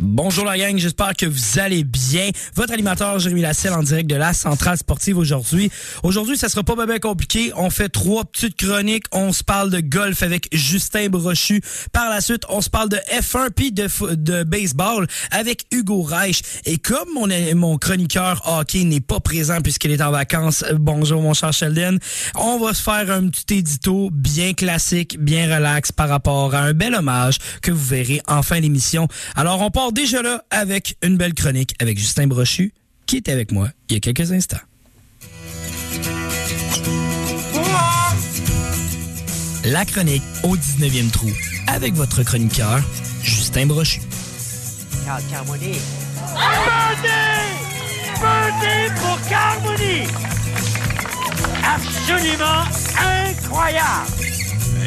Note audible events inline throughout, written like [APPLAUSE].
Bonjour la gang, j'espère que vous allez bien. Votre animateur Jérémy Lasselle en direct de la centrale sportive aujourd'hui. Aujourd'hui, ça sera pas bien compliqué. On fait trois petites chroniques. On se parle de golf avec Justin Brochu. Par la suite, on se parle de F1 puis de, de baseball avec Hugo Reich. Et comme mon, mon chroniqueur hockey n'est pas présent puisqu'il est en vacances, euh, bonjour mon cher Sheldon, on va se faire un petit édito bien classique, bien relax par rapport à un bel hommage que vous verrez en fin d'émission. Alors, on part déjà là avec une belle chronique avec Justin Brochu qui était avec moi il y a quelques instants. La chronique au 19e trou avec votre chroniqueur Justin Brochu. Pour Carmoni! Absolument incroyable!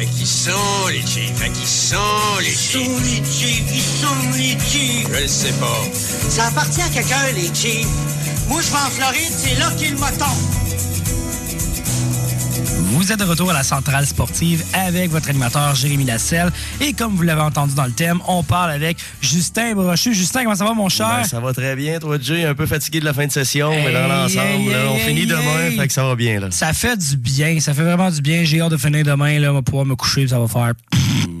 Qui sont les Chiefs? Hein, qui sont les Chiefs? les Chiefs, ils sont les Chiefs. Je le sais pas. Ça appartient à quelqu'un, les Chiefs. Moi, je vais en Floride, c'est là qu'il me. Vous êtes de retour à la centrale sportive avec votre animateur Jérémy Lasselle. Et comme vous l'avez entendu dans le thème, on parle avec Justin Brochu. Justin, comment ça va, mon cher? Ben, ça va très bien, toi, Jay. Un peu fatigué de la fin de session, mais dans l'ensemble, hey, on finit demain, fait que ça va bien. Là. Ça fait du bien, ça fait vraiment du bien. J'ai hâte de finir demain, là, on va pouvoir me coucher, ça va faire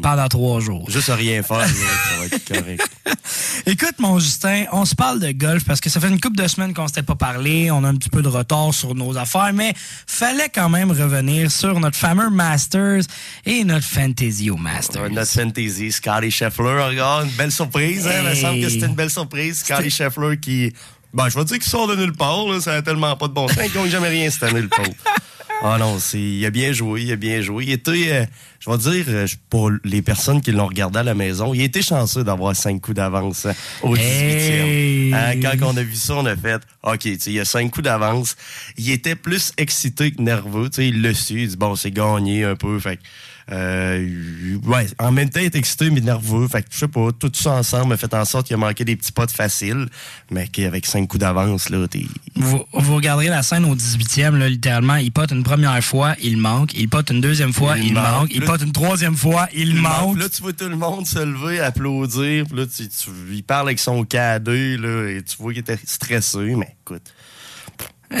pendant trois jours. Juste à rien faire, là, ça va être correct. [LAUGHS] Écoute, mon Justin, on se parle de golf parce que ça fait une couple de semaines qu'on s'était pas parlé. On a un petit peu de retard sur nos affaires, mais fallait quand même revenir sur notre fameux Masters et notre Fantasy au Masters. Notre fantasy, Scotty Scheffler, regarde, une belle surprise. Hein? Il me semble que c'était une belle surprise. Scotty Scheffler qui. Ben, je vais dire qu'il sort de nulle part, là, ça a tellement pas de bon sens. Il gagne jamais rien cette année, le pauvre. [LAUGHS] Ah non, c'est, il a bien joué, il a bien joué. Il était, euh, je vais dire, euh, pour les personnes qui l'ont regardé à la maison, il était chanceux d'avoir cinq coups d'avance au 18e. Hey. Hein, quand on a vu ça, on a fait, OK, tu sais, il a cinq coups d'avance. Il était plus excité que nerveux, tu sais, il le su, il dit, bon, c'est gagné un peu, fait que, euh, ouais, en même temps, il est excité mais nerveux. Fait que, je sais pas, tout ça ensemble a fait en sorte qu'il a manqué des petits pots faciles, mais qu'avec cinq coups d'avance, là, t'es... Vous, vous regarderez la scène au 18e, là, littéralement, il pote une première fois, il manque. Il pote une deuxième fois, il, Il manque. manque. Il Là- pote une troisième fois, il manque. Là, tu vois tout le monde se lever, applaudir. Puis là, tu, tu- il parle avec son cadet, là, et tu vois qu'il était stressé, mais écoute.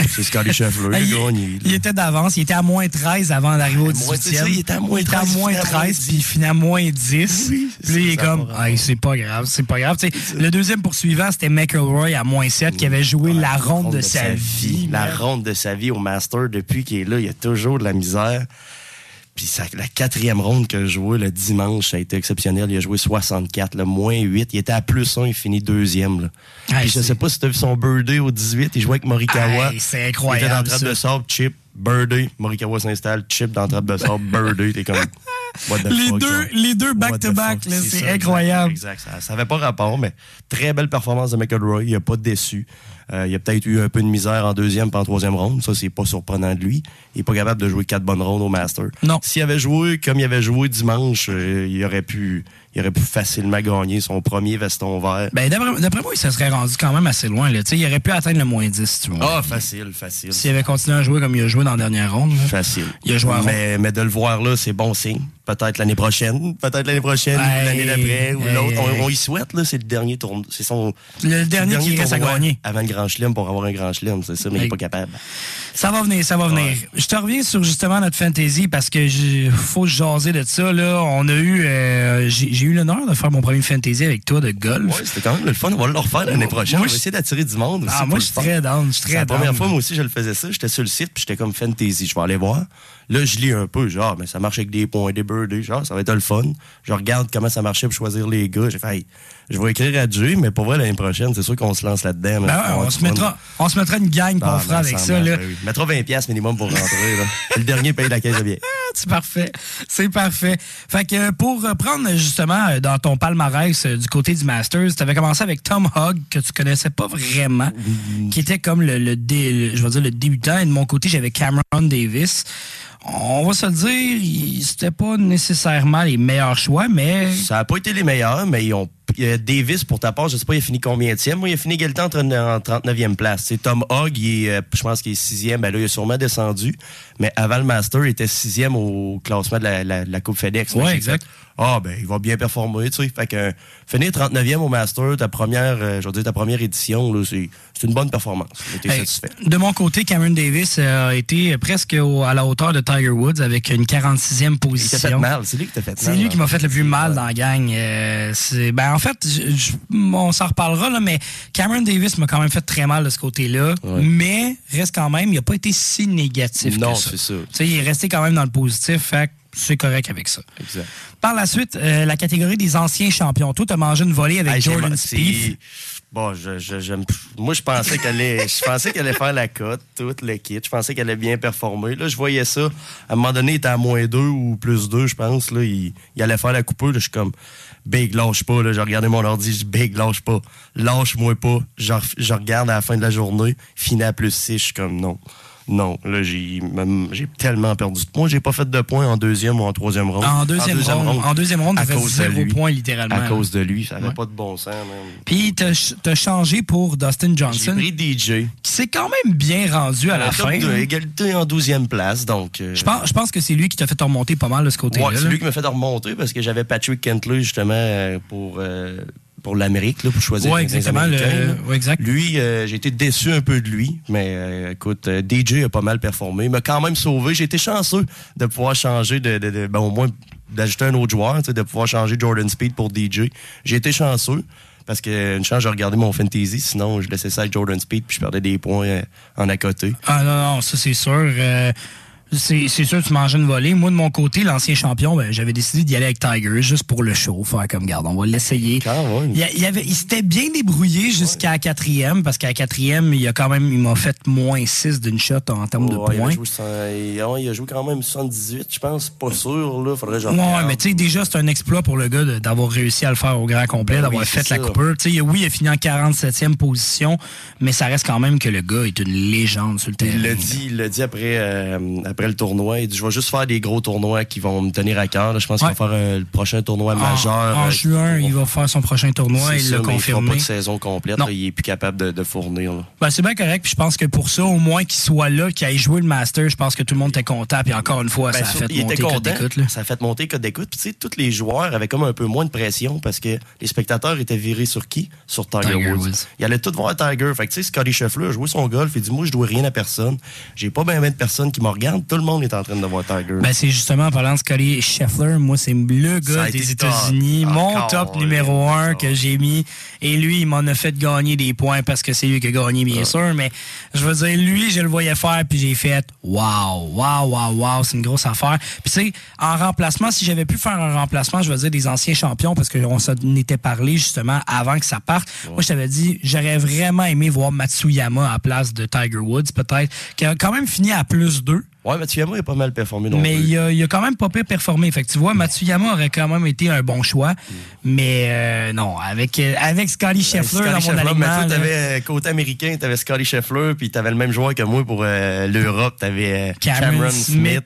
C'est Scotty Scheffler, Hey, il il, il était d'avance, il était à moins 13 avant d'arriver au 18e. moins, c'est ça, il était à moins 13, moins il à moins 13, puis il finit à moins 10. Oui, puis il est comme, Hey, c'est pas grave, c'est pas grave. Le deuxième poursuivant, c'était McElroy à moins 7, qui avait joué la ronde de, sa, vie. La ronde de sa vie au Master, depuis qu'il est là, il y a toujours de la misère. Puis ça- la quatrième ronde que je jouais le dimanche, ça a été exceptionnel. Il a joué 64, le moins 8. Il était à plus 1, il finit deuxième. Là. Hey, Puis je sais pas si tu as vu son birthday au 18, il jouait avec Morikawa. Hey, c'est Il était incroyable. dans trappe de sable, chip, birthday. Morikawa s'installe, chip dans trappe de sable, birthday. T'es comme, [LAUGHS] what the Les fuck, deux, les deux back-to-back, c'est incroyable. Exact, exact. Ça n'avait pas rapport, mais très belle performance de McElroy. Il a pas déçu. Euh, il a peut-être eu un peu de misère en deuxième puis en troisième ronde. Ça, c'est pas surprenant de lui. Il est pas capable de jouer quatre bonnes rondes au Master. Non. S'il avait joué comme il avait joué dimanche, euh, il aurait pu il aurait pu facilement gagner son premier veston vert. Ben, d'après moi, il se serait rendu quand même assez loin. Là. Tu sais, Il aurait pu atteindre le moins 10, tu vois. Ah, facile, facile. S'il avait continué à jouer comme il a joué dans la dernière ronde. là. Facile. Il a joué à mais, mais de le voir là, c'est bon signe. Peut-être l'année prochaine, peut-être l'année prochaine, Hey, ou l'année d'après, ou hey, l'autre. hey. On, on y souhaite, là, c'est le dernier tournoi. C'est son. Le dernier qui reste à gagner. Avant le grand chelem pour avoir un grand chelem, c'est ça, mais il n'est pas capable. Ça va venir, ça va venir. Je te reviens sur justement notre fantasy parce que j'ai- faut jaser de ça. Là, on a eu, euh, j'ai eu l'honneur de faire mon premier fantasy avec toi de golf. Ouais, c'était quand même le fun. On va le refaire l'année prochaine. Moi, on va je- essayer d'attirer du monde. aussi ah, moi, je suis très down. Je suis très la première fois, moi aussi, je le faisais ça. J'étais sur le site, puis j'étais comme fantasy. Je vais aller voir. Là, je lis un peu, genre, mais ça marche avec des points, des birdies. Genre, ça va être le fun. Je regarde comment ça marchait pour choisir les gars. J'ai fait, hey, je vais écrire à Jay, mais pour vrai, l'année prochaine, c'est sûr qu'on se lance là-dedans. Ben ouais, on, se mettra, on se mettra une gang qu'on Ah, fera ben, avec ça marche, Là. ben oui. Mettra 20$ minimum pour rentrer. là. Le dernier paye la caisse de billets. c'est parfait. C'est parfait. Fait que pour reprendre justement euh, dans ton palmarès euh, du côté du Masters, tu avais commencé avec Tom Hogg, que tu connaissais pas vraiment, qui était comme le, le, dé- le- je vais dire le débutant. Et de mon côté, j'avais Cameron Davis. On va se le dire, c'était pas nécessairement les meilleurs choix, mais Ça n'a pas été les meilleurs, mais ils ont. Davis, pour ta part, je sais pas, il a fini combien Moi, il a fini égalité en 39e place. C'est Tom Hogg, il est, euh, je pense qu'il est sixième. Ben là, il a sûrement descendu. Mais avant le Master, il était sixième au classement de la, la- la Coupe FedEx. J'ai exact. Ah, ben, il va bien performer, tu sais. Fait que, finir 39e au Master, ta première, euh, je veux dire, ta première édition, c'est, une bonne performance. Hey, satisfait. De mon côté, Cameron Davis euh, a été presque au- à la hauteur de Tiger Woods avec une 46e Il t'a fait position. mal. C'est lui qui t'a fait mal. C'est lui qui hein. m'a fait le plus mal dans la gang. Euh, ben en fait, je- je- on s'en reparlera là, mais Cameron Davis m'a quand même fait très mal de ce côté-là. Ouais. Mais reste quand même, il a pas été si négatif Non, c'est ça. Tu sais, il est resté quand même dans le positif, fait que c'est correct avec ça. Exact. Par la suite, euh, la catégorie des anciens champions. Toi, t'as mangé une volée avec Hey, Jordan Spieth. Bon, je, je, moi, je pensais qu'elle allait, je pensais qu'elle allait faire la cote, toute le kit. Je pensais qu'elle allait bien performer. Là, je voyais ça. À un moment donné, il était à moins 2 ou plus 2, je pense. Là, il, il allait faire la coupure. Là, je suis comme, Big, lâche pas. Là, j'ai regardé mon ordi, je Big, lâche pas. Lâche-moi pas. Je, re- je regarde à la fin de la journée, fini à plus 6. Je suis comme, non. Non, là, j'ai, j'ai tellement perdu de points. J'ai pas fait de points en deuxième ou en troisième round. En deuxième ronde, en deuxième ronde, à cause de zéro lui. point, littéralement, À cause de lui. Ça avait Ouais. pas de bon sens, même. Puis t'as ch- t'as changé pour Dustin J'ai Johnson, pris DJ. qui s'est quand même bien rendu à la fin. hein. égalité en 12e place. Donc, euh, Je pense, je pense que c'est lui qui t'a fait remonter pas mal de ce côté-là. ouais, c'est lui qui m'a fait remonter parce que j'avais Patrick Kentley justement euh, pour, euh, pour l'Amérique, là, pour choisir Ouais, exactement. le- Américains, là. ouais, exact. Lui, euh, j'ai été déçu un peu de lui, mais euh, écoute, euh, DJ a pas mal performé. Il m'a quand même sauvé. J'ai été chanceux de pouvoir changer, de, de- de- ben, au moins d'ajouter un autre joueur, de pouvoir changer Jordan Speed pour DJ. J'ai été chanceux. Parce que une chance, j'ai regardé mon fantasy, sinon je laissais ça avec Jordan Speed puis je perdais des points en à côté. Ah non, non, ça c'est sûr. Euh, c'est sûr tu manges une volée. Moi, de mon côté, l'ancien champion, ben, j'avais décidé d'y aller avec Tiger juste pour le show. Faire comme garde, on va l'essayer. Même. Il, avait, s'était bien débrouillé jusqu'à la quatrième, parce qu'à la quatrième, il a quand même, il m'a fait moins 6 d'une shot en termes de Ouais, il, a points. joué, il- a joué quand même 78, je pense. Pas sûr, là. Faudrait je Ouais, mais tu sais, déjà, c'est un exploit pour le gars d'avoir réussi à le faire au grand complet, Ben d'avoir oui, fait la coupure. Tu sais, oui, il a fini en 47e position, mais ça reste quand même que le gars est une légende sur le terrain. Il l'a dit, il l'a dit après, euh, après le tournoi. Il dit Je vais juste faire des gros tournois qui vont me tenir à cœur. là. Je pense Ouais. qu'il va faire euh, le prochain tournoi En, majeur. en euh, juin, il va faire son prochain tournoi, il l'a mais Il confirmé. pas de saison complète. Là. il est plus capable de, de fournir. Ben, c'est bien correct, puis je pense que pour ça, au moins qu'il soit là, qu'il ait joué le Master, je pense que tout le monde était content, puis encore une fois, Ben, ça a fait monter code d'écoute. Ça a fait monter code d'écoute. Puis, tu sais, tous les joueurs avaient comme un peu moins de pression parce que les spectateurs étaient virés sur qui? Sur Tiger, Tiger Woods. Ils allaient tous voir Tiger. Fait que, tu sais, Scotty Scheffler a joué son golf. Il dit, moi, je dois rien à personne. J'ai pas bien de personnes qui me regardent. Tout le monde est en train de voir Tiger. Ben, c'est justement en parlant de Scotty Scheffler, moi, c'est le gars des. États-Unis, mon Encore, top numéro un que j'ai mis. Et lui, il m'en a fait gagner des points parce que c'est lui qui a gagné, bien sûr. Mais je veux dire, lui, je le voyais faire, puis j'ai fait Wow, wow, wow, wow, c'est une grosse affaire. Puis tu sais, en remplacement, si j'avais pu faire un remplacement, je veux dire des anciens champions, parce qu'on s'en était parlé justement avant que ça parte. Moi, je t'avais dit, j'aurais vraiment aimé voir Matsuyama à la place de Tiger Woods, peut-être, qui a quand même fini à plus 2. Ouais, Matsuyama a pas mal performé non Mais plus. il a, il a quand même pas pire performé. Fait que tu vois, Matsuyama aurait quand même été un bon choix. Mais euh, non, avec, euh, avec Scotty Scheffler Scotty dans mon Scheffler, mais alignement. toi, là, t'avais euh, côté américain, t'avais Scotty Scheffler, puis t'avais le même joueur que moi pour euh, l'Europe, t'avais euh, Cameron Cameron, Smith. Smith.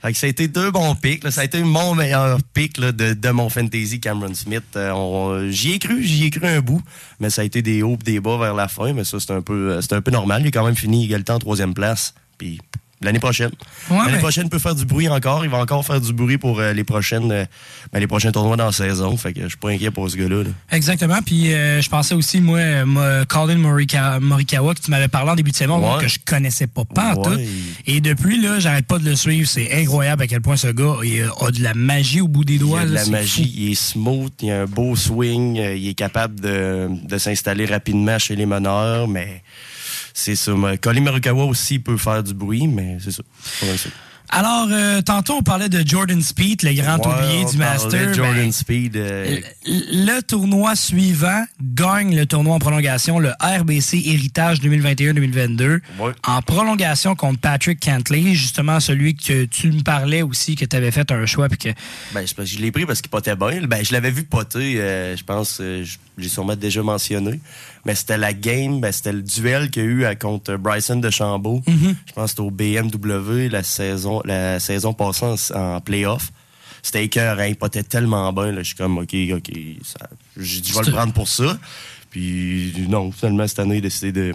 Fait que ça a été deux bons picks. là. Ça a été mon meilleur pick là, de, de mon fantasy, Cameron Smith. Euh, j'y ai cru, j'y ai cru un bout, mais ça a été des hauts pis des bas vers la fin. Mais ça, c'est un peu, c'est un peu normal. Il a quand même fini égalité en troisième place. Puis l'année prochaine. Ouais, l'année mais- prochaine, il peut faire du bruit encore. Il va encore faire du bruit pour euh, les prochaines, euh, ben, les prochains tournois dans la saison. Fait que je suis pas inquiet pour ce gars-là. là. Exactement. Puis euh, je pensais aussi, moi, moi, Colin Morika- Morikawa, que tu m'avais parlé en début de saison, Ouais. que je connaissais pas, pas Ouais. tout. Et depuis, là, j'arrête pas de le suivre. C'est incroyable à quel point ce gars il a, de la magie au bout des Il doigts. a de là, la magie, fou. il est smooth, il a un beau swing, il est capable de, de s'installer rapidement chez les meneurs, mais c'est ça. Mais Colin Marukawa aussi peut faire du bruit, mais c'est ça. Alors, euh, tantôt, on parlait de Jordan Speed, le grand Ouais, oublié du Master. Jordan Ben, Speed. euh, le tournoi suivant gagne le tournoi en prolongation, le RBC Héritage 2021-2022, Ouais. en prolongation contre Patrick Cantley, justement celui que tu me parlais aussi, que tu avais fait un choix. Puis que, Ben, que je l'ai pris parce qu'il potait bien. Ben, je l'avais vu poter, euh, je pense, je l'ai sûrement déjà mentionné. Mais c'était la game, ben, c'était le duel qu'il y a eu euh, contre Bryson de Chambault. Je pense que c'était au BMW la saison, la saison passée en, en playoff. C'était écœurant, il potait tellement bien. Là, je suis comme, OK, OK, ça- je vais le prendre pour ça. Puis, non, finalement, cette année, il a décidé de...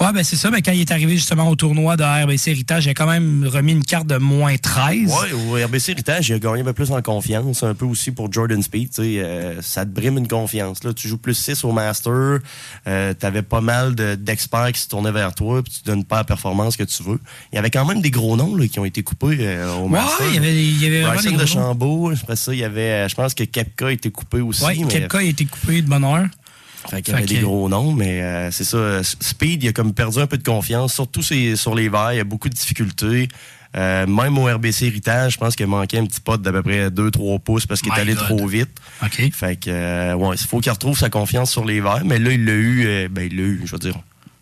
ouais, ben c'est ça, mais quand il est arrivé justement au tournoi de RBC Héritage, il a quand même remis une carte de moins 13. Ouais, au RBC Héritage, il a gagné un peu plus en confiance, un peu aussi pour Jordan Speed. tu euh, ça te brime une confiance. Là. Tu joues plus 6 au Master, euh, t'avais pas mal de- d'experts qui se tournaient vers toi, puis tu donnes pas la performance que tu veux. Il y avait quand même des gros noms là, qui ont été coupés euh, au Ouais, Master. il y avait, il y avait vraiment des de. Chambault, après ça, il y avait, euh, je pense que Kepka a été coupé aussi. Ouais, mais- Kepka a été coupé de bonne heure. Fait qu'il y avait des gros noms, mais euh, c'est ça. Speed, il a comme perdu un peu de confiance, surtout sur les verts. Il y a beaucoup de difficultés. Euh, même au RBC Héritage, je pense qu'il manquait un petit pot d'à peu près 2-3 pouces parce qu'il est allé God. trop vite. OK. Fait que, euh, ouais, il faut qu'il retrouve sa confiance sur les verts. Mais là, il l'a eu, euh, ben, il l'a eu, je veux dire.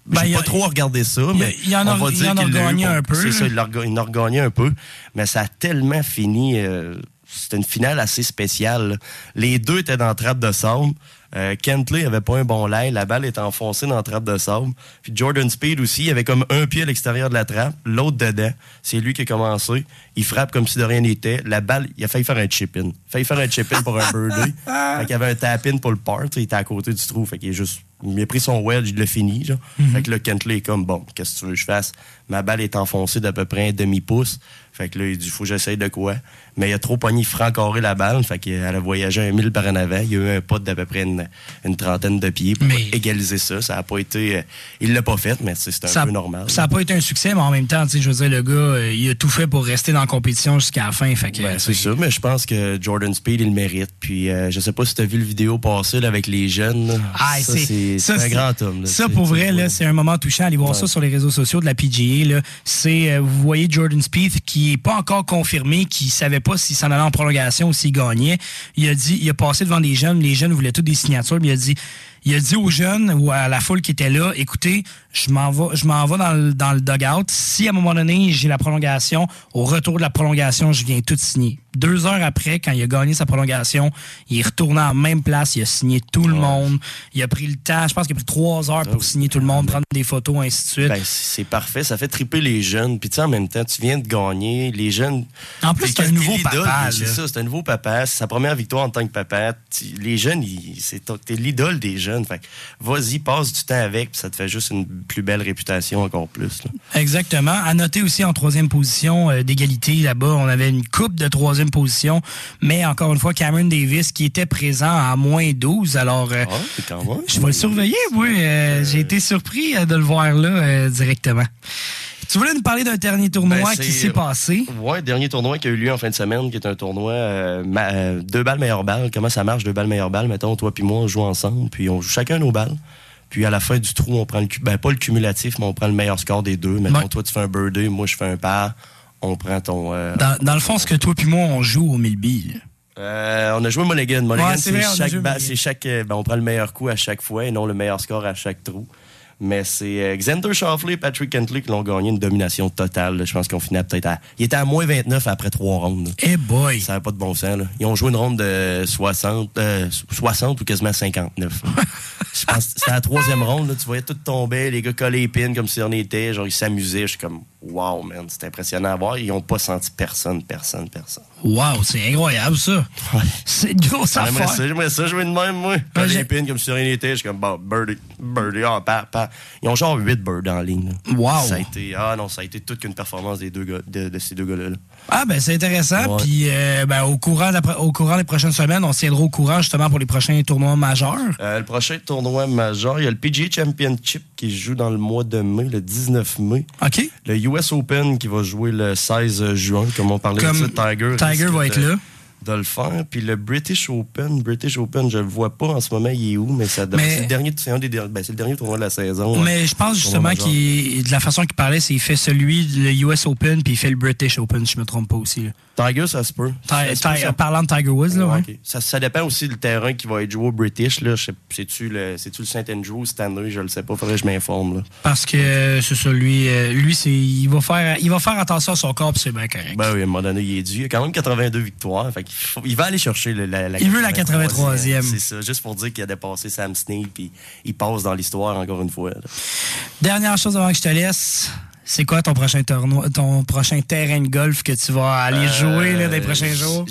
Ben, J'ai pas a- trop regardé ça, mais il en a- on va il dire qu'il l'a eu. un peu, C'est ça, il, en a regagné un peu. Mais ça a tellement fini. euh, c'était une finale assez spéciale. là. Les deux étaient dans la trappe de sable. Euh, Kentley avait pas un bon lait. La balle était enfoncée dans la trappe de sable. Puis Jordan Speed aussi, il avait comme un pied à l'extérieur de la trappe, l'autre dedans. C'est lui qui a commencé. Il frappe comme si de rien n'était. La balle, il a failli faire un chip-in. Il a failli faire un chip-in pour un birdie. fait qu'il avait un tap-in pour le part. Il était à côté du trou. Fait qu'il est juste... Il a pris son wedge, il l'a fini. Genre. Fait que là, Kentley est comme, bon, qu'est-ce que tu veux que je fasse? Ma balle est enfoncée d'à peu près un demi-pouce. Fait que là, il dit, faut que j'essaye de quoi? Mais il a trop pogné franc carré la balle. Fait qu'elle a voyagé un mille par en avant. Il y a eu un pot d'à peu près une, une trentaine de pieds pour Mais- égaliser ça. Ça a pas été... euh, il l'a pas fait, mais c'est un ça, peu normal. Ça n'a pas été un succès, mais en même temps, je veux dire, le gars, euh, il a tout fait pour rester dans la compétition jusqu'à la fin. Fait que, Ben, c'est ça, mais je pense que Jordan Speed, il le mérite. Puis, euh, je sais pas si tu as vu le vidéo passer là, avec les jeunes. Ah, c'est- un grand homme. là. Ça, pour vrai, là, c'est un moment touchant. Allez voir ça sur les réseaux sociaux de la PGA. Là. C'est, euh, vous voyez Jordan Spieth qui est pas encore confirmé, qui savait pas s'il s'en allait en prolongation ou s'il gagnait. Il a dit, il a passé devant des jeunes. Les jeunes voulaient toutes des signatures, mais il a dit, il a dit aux jeunes ou à la foule qui était là, écoutez, je m'en vais, je m'en vais dans le, dans le dugout. Si à un moment donné j'ai la prolongation, au retour de la prolongation, je viens tout signer. Deux heures après, quand il a gagné sa prolongation, il est retourné en même place, il a signé tout le monde. Il a pris le temps, je pense qu'il a pris trois heures pour signer tout le monde, prendre des photos, ainsi de suite. Ben, c'est parfait. Ça fait triper les jeunes. Puis, tu sais, en même temps, tu viens de gagner. Les jeunes. En plus, c'est un nouveau papa, C'est ça, c'est un nouveau papa. C'est sa première victoire en tant que papa. Les jeunes, t'es l'idole des jeunes. Fait que vas-y, passe du temps avec, puis ça te fait juste une plus belle réputation encore plus. là. Exactement. À noter aussi en troisième position euh, d'égalité là-bas, on avait une coupe de troisième position, mais encore une fois, Cameron Davis qui était présent à moins 12. Alors, euh, Ah, je vais le surveiller, moi. Euh, J'ai été surpris euh, de le voir là euh, directement. Tu voulais nous parler d'un dernier tournoi Ben, qui s'est passé? Ouais, dernier tournoi qui a eu lieu en fin de semaine, qui est un tournoi euh, ma- euh, deux balles meilleure balle. Comment ça marche, deux balles meilleure balle? Mettons, toi puis moi, on joue ensemble, puis on joue chacun nos balles. Puis à la fin du trou, on prend le ben pas le cumulatif, mais on prend le meilleur score des deux. Mettons, Ouais. toi tu fais un birdie, moi je fais un par. On prend ton. euh, Dans, dans le fond, ce que toi puis moi, on joue au Milby. là. euh, on a joué Mulligan. Mulligan, Ouais, c'est chaque, joué ba- Mulligan. c'est chaque, euh, ben, on prend le meilleur coup à chaque fois et non le meilleur score à chaque trou. Mais c'est euh, Xander Schauffele et Patrick Kentley qui l'ont gagné une domination totale. là. Je pense qu'on finit peut-être à. Il était à moins 29 après trois rondes. Eh boy! Ça n'a pas de bon sens. Là. Ils ont joué une ronde de 60, euh, 60 ou quasiment 59. [LAUGHS] Je pense que c'était la troisième ronde. Là, tu voyais tout tomber, les gars coller les pins comme si on était. Genre, ils s'amusaient. Je suis comme, wow, man, c'est impressionnant à voir. Ils n'ont pas senti personne, personne, personne. Wow, c'est incroyable ça. C'est une grosse J'aimerais affaire. ça, j'aimerais ça jouer de même, moi. Coller j'ai- les pins comme si rien n'était. Je suis comme, bon, birdie, birdie, ah, pa, pa. Ils ont genre 8 birds en ligne. là. Wow. Ça a été, ah non, ça a été toute qu'une performance des deux gars, de, de ces deux gars-là. là. Ah ben c'est intéressant. Puis euh, ben, au courant au des prochaines semaines, on se tiendra au courant justement pour les prochains tournois majeurs. Euh, le prochain tournoi majeur, il y a le PGA Championship qui joue dans le mois de mai, le 19 mai. OK? Le US Open qui va jouer le 16 juin, comme on parlait Comme de ça, Tiger. Tiger va être là. De le faire. Puis le British Open, British Open, je le vois pas en ce moment, il est où, mais ça Mais- c'est le dernier, c'est un des der- ben, c'est le dernier tournoi de la saison. Mais je pense justement qu'il de la façon qu'il parlait, c'est qu'il fait celui le US Open puis il fait le British Open, si je me trompe pas aussi. là. Tiger, ça se peut. Ti- Ça se peut, Ti- ça- parlant de Tiger Woods, là, ouais. Ça, ça dépend aussi du terrain qui va être joué au British. Là. C'est-tu le, le Saint Andrew cette année? Je le sais pas. Faudrait que je m'informe. là. Parce que euh, c'est ça, lui, euh, lui c'est, il, va faire, il va faire attention à son corps puis c'est bien correct. Ben oui, à un moment donné, il est dû. Il a quand même 82 victoires. Fait il va aller chercher le- la, la Il veut la 83e. C'est ça. Juste pour dire qu'il a dépassé Sam Snead. Puis il passe dans l'histoire encore une fois. là. Dernière chose avant que je te laisse, c'est quoi ton prochain tournoi, ton prochain terrain de golf que tu vas aller jouer là, dans les Euh, prochains jours?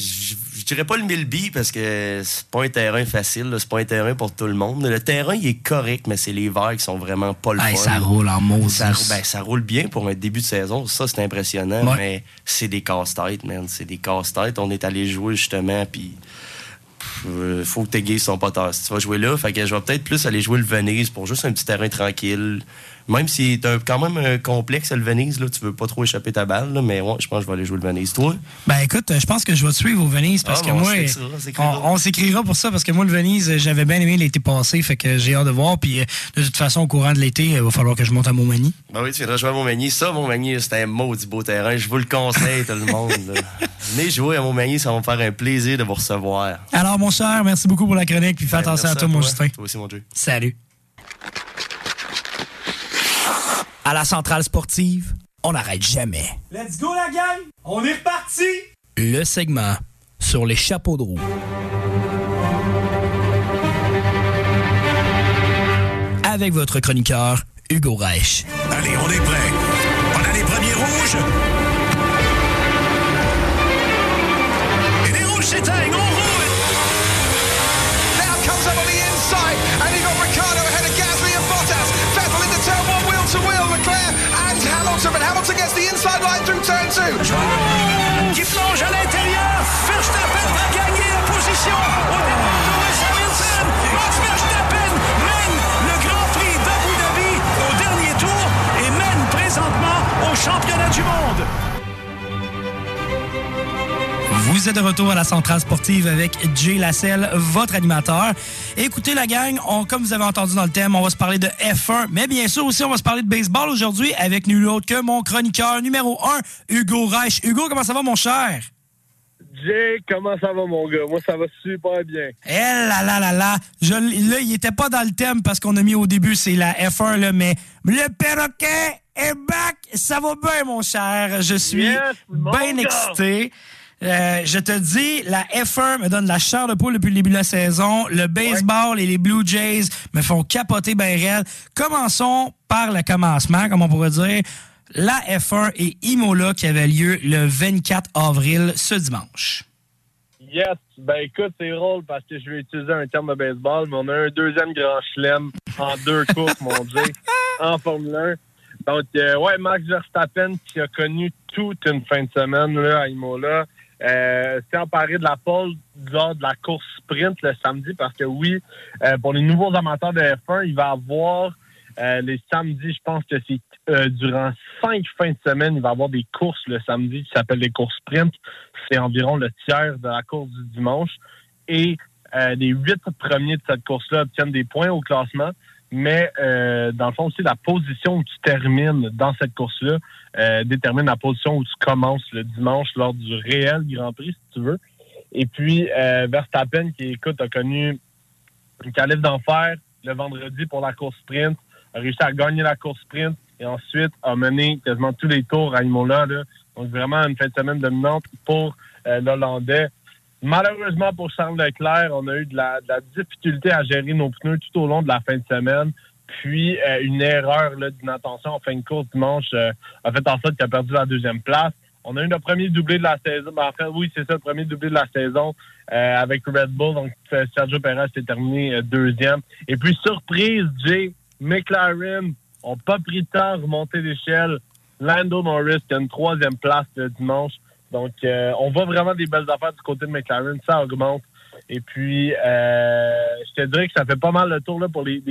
Je dirais pas le Milby parce que c'est pas un terrain facile. C'est pas un terrain pour tout le monde. Le terrain, il est correct, mais c'est les verts qui sont vraiment pas le Hey, fun. ça roule en mots. Ça, ben, ça roule bien pour un début de saison. Ça, c'est impressionnant. Ouais. Mais c'est des casse-têtes, man. C'est des casse-têtes. On est allé jouer, justement, puis... euh, faut que tes gays sont pas tard. Si tu vas jouer là, fait que je vais peut-être plus aller jouer le Venise pour juste un petit terrain tranquille. Même si c'est un- quand même un complexe, le Venise, là, tu veux pas trop échapper ta balle, là, mais ouais, je pense que je vais aller jouer le Venise. Toi? Ben écoute, je pense que je vais te suivre au Venise parce Ah, que on moi, on s'écrira. on, on s'écrira pour ça parce que moi le Venise, j'avais bien aimé l'été passé, fait que j'ai hâte de voir. Puis de toute façon, au courant de l'été, il va falloir que je monte à Montmagny. Ben oui, tu viendras jouer à Montmagny. Ça, Montmagny, c'est un maudit beau terrain. Je vous le conseille, tout le monde. là. [LAUGHS] Venez jouer à Montmagny, ça va me faire un plaisir de vous recevoir. Alors mon cher, merci beaucoup pour la chronique, puis fais Ben, attention à merci toi, mon Justin. Toi aussi, mon Dieu. Salut. À la centrale sportive, on n'arrête jamais. Let's go, la gang! On est reparti! Le segment sur les chapeaux de roue. Avec votre chroniqueur, Hugo Reich. Allez, on est prêt. On a les premiers rouges. Hamilton, Hamilton gets the inside line through turn two. Qui plonge à l'intérieur. Verstappen va gagner la position au départ de Lewis Hamilton. Max Verstappen mène le Grand Prix d'Abu Dhabi au dernier tour et mène présentement au championnat du monde. Vous êtes de retour à la centrale sportive avec Jay Lasselle, votre animateur. Écoutez la gang, on, comme vous avez entendu dans le thème, on va se parler de F1, mais bien sûr aussi on va se parler de baseball aujourd'hui avec nul autre que mon chroniqueur numéro 1, Hugo Reich. Hugo, comment ça va mon cher? Jay, comment ça va, mon gars? Moi, ça va super bien. Eh là là là là, je, là, il était pas dans le thème parce qu'on a mis au début, c'est la F1, là, mais le perroquet est back. Ça va bien, mon cher. Je suis Yes, bien gars. Euh, je te dis, la F1 me donne la chair de poule depuis le début de la saison. Le baseball et les Blue Jays me font capoter bien réel. Commençons par le commencement, comme on pourrait dire. La F1 et Imola qui avait lieu le 24 avril ce dimanche. Yes. Ben, écoute, c'est drôle parce que je vais utiliser un terme de baseball, mais on a un deuxième grand chelem en deux [LAUGHS] courses, mon Dieu, en Formule 1. Donc, euh, ouais, Max Verstappen qui a connu toute une fin de semaine là, à Imola. Euh, s'est emparé de la pole lors de la course sprint le samedi parce que oui, euh, pour les nouveaux amateurs de F1, il va avoir euh, les samedis, je pense que c'est euh, durant cinq fins de semaine, il va avoir des courses le samedi qui s'appellent les courses sprint. C'est environ le tiers de la course du dimanche. Et euh, les huit premiers de cette course-là obtiennent des points au classement. Mais euh, dans le fond aussi, la position où tu termines dans cette course-là euh, détermine la position où tu commences le dimanche lors du réel Grand Prix, si tu veux. Et puis, euh, Verstappen, qui, écoute, a connu une calife d'enfer le vendredi pour la course sprint, a réussi à gagner la course sprint et ensuite a mené quasiment tous les tours à Imola. Là. Donc, vraiment une fin de semaine dominante pour euh, l'Hollandais. Malheureusement pour Charles Leclerc, on a eu de la, de difficulté à gérer nos pneus tout au long de la fin de semaine. Puis euh, une erreur d'inattention en fin de course dimanche euh, a fait en sorte qu'il a perdu la deuxième place. On a eu le premier doublé de la saison. Ben, en fait, oui, c'est ça, le premier doublé de la saison euh, avec Red Bull. Donc, euh, Sergio Perez s'est terminé euh, deuxième. Et puis, surprise, Jay, McLaren ont pas pris le temps de remonter l'échelle. Lando Norris qui a une troisième place le dimanche. Donc, euh, on voit vraiment des belles affaires du côté de McLaren. Ça augmente. Et puis, euh, je te dirais que ça fait pas mal le tour là, pour les,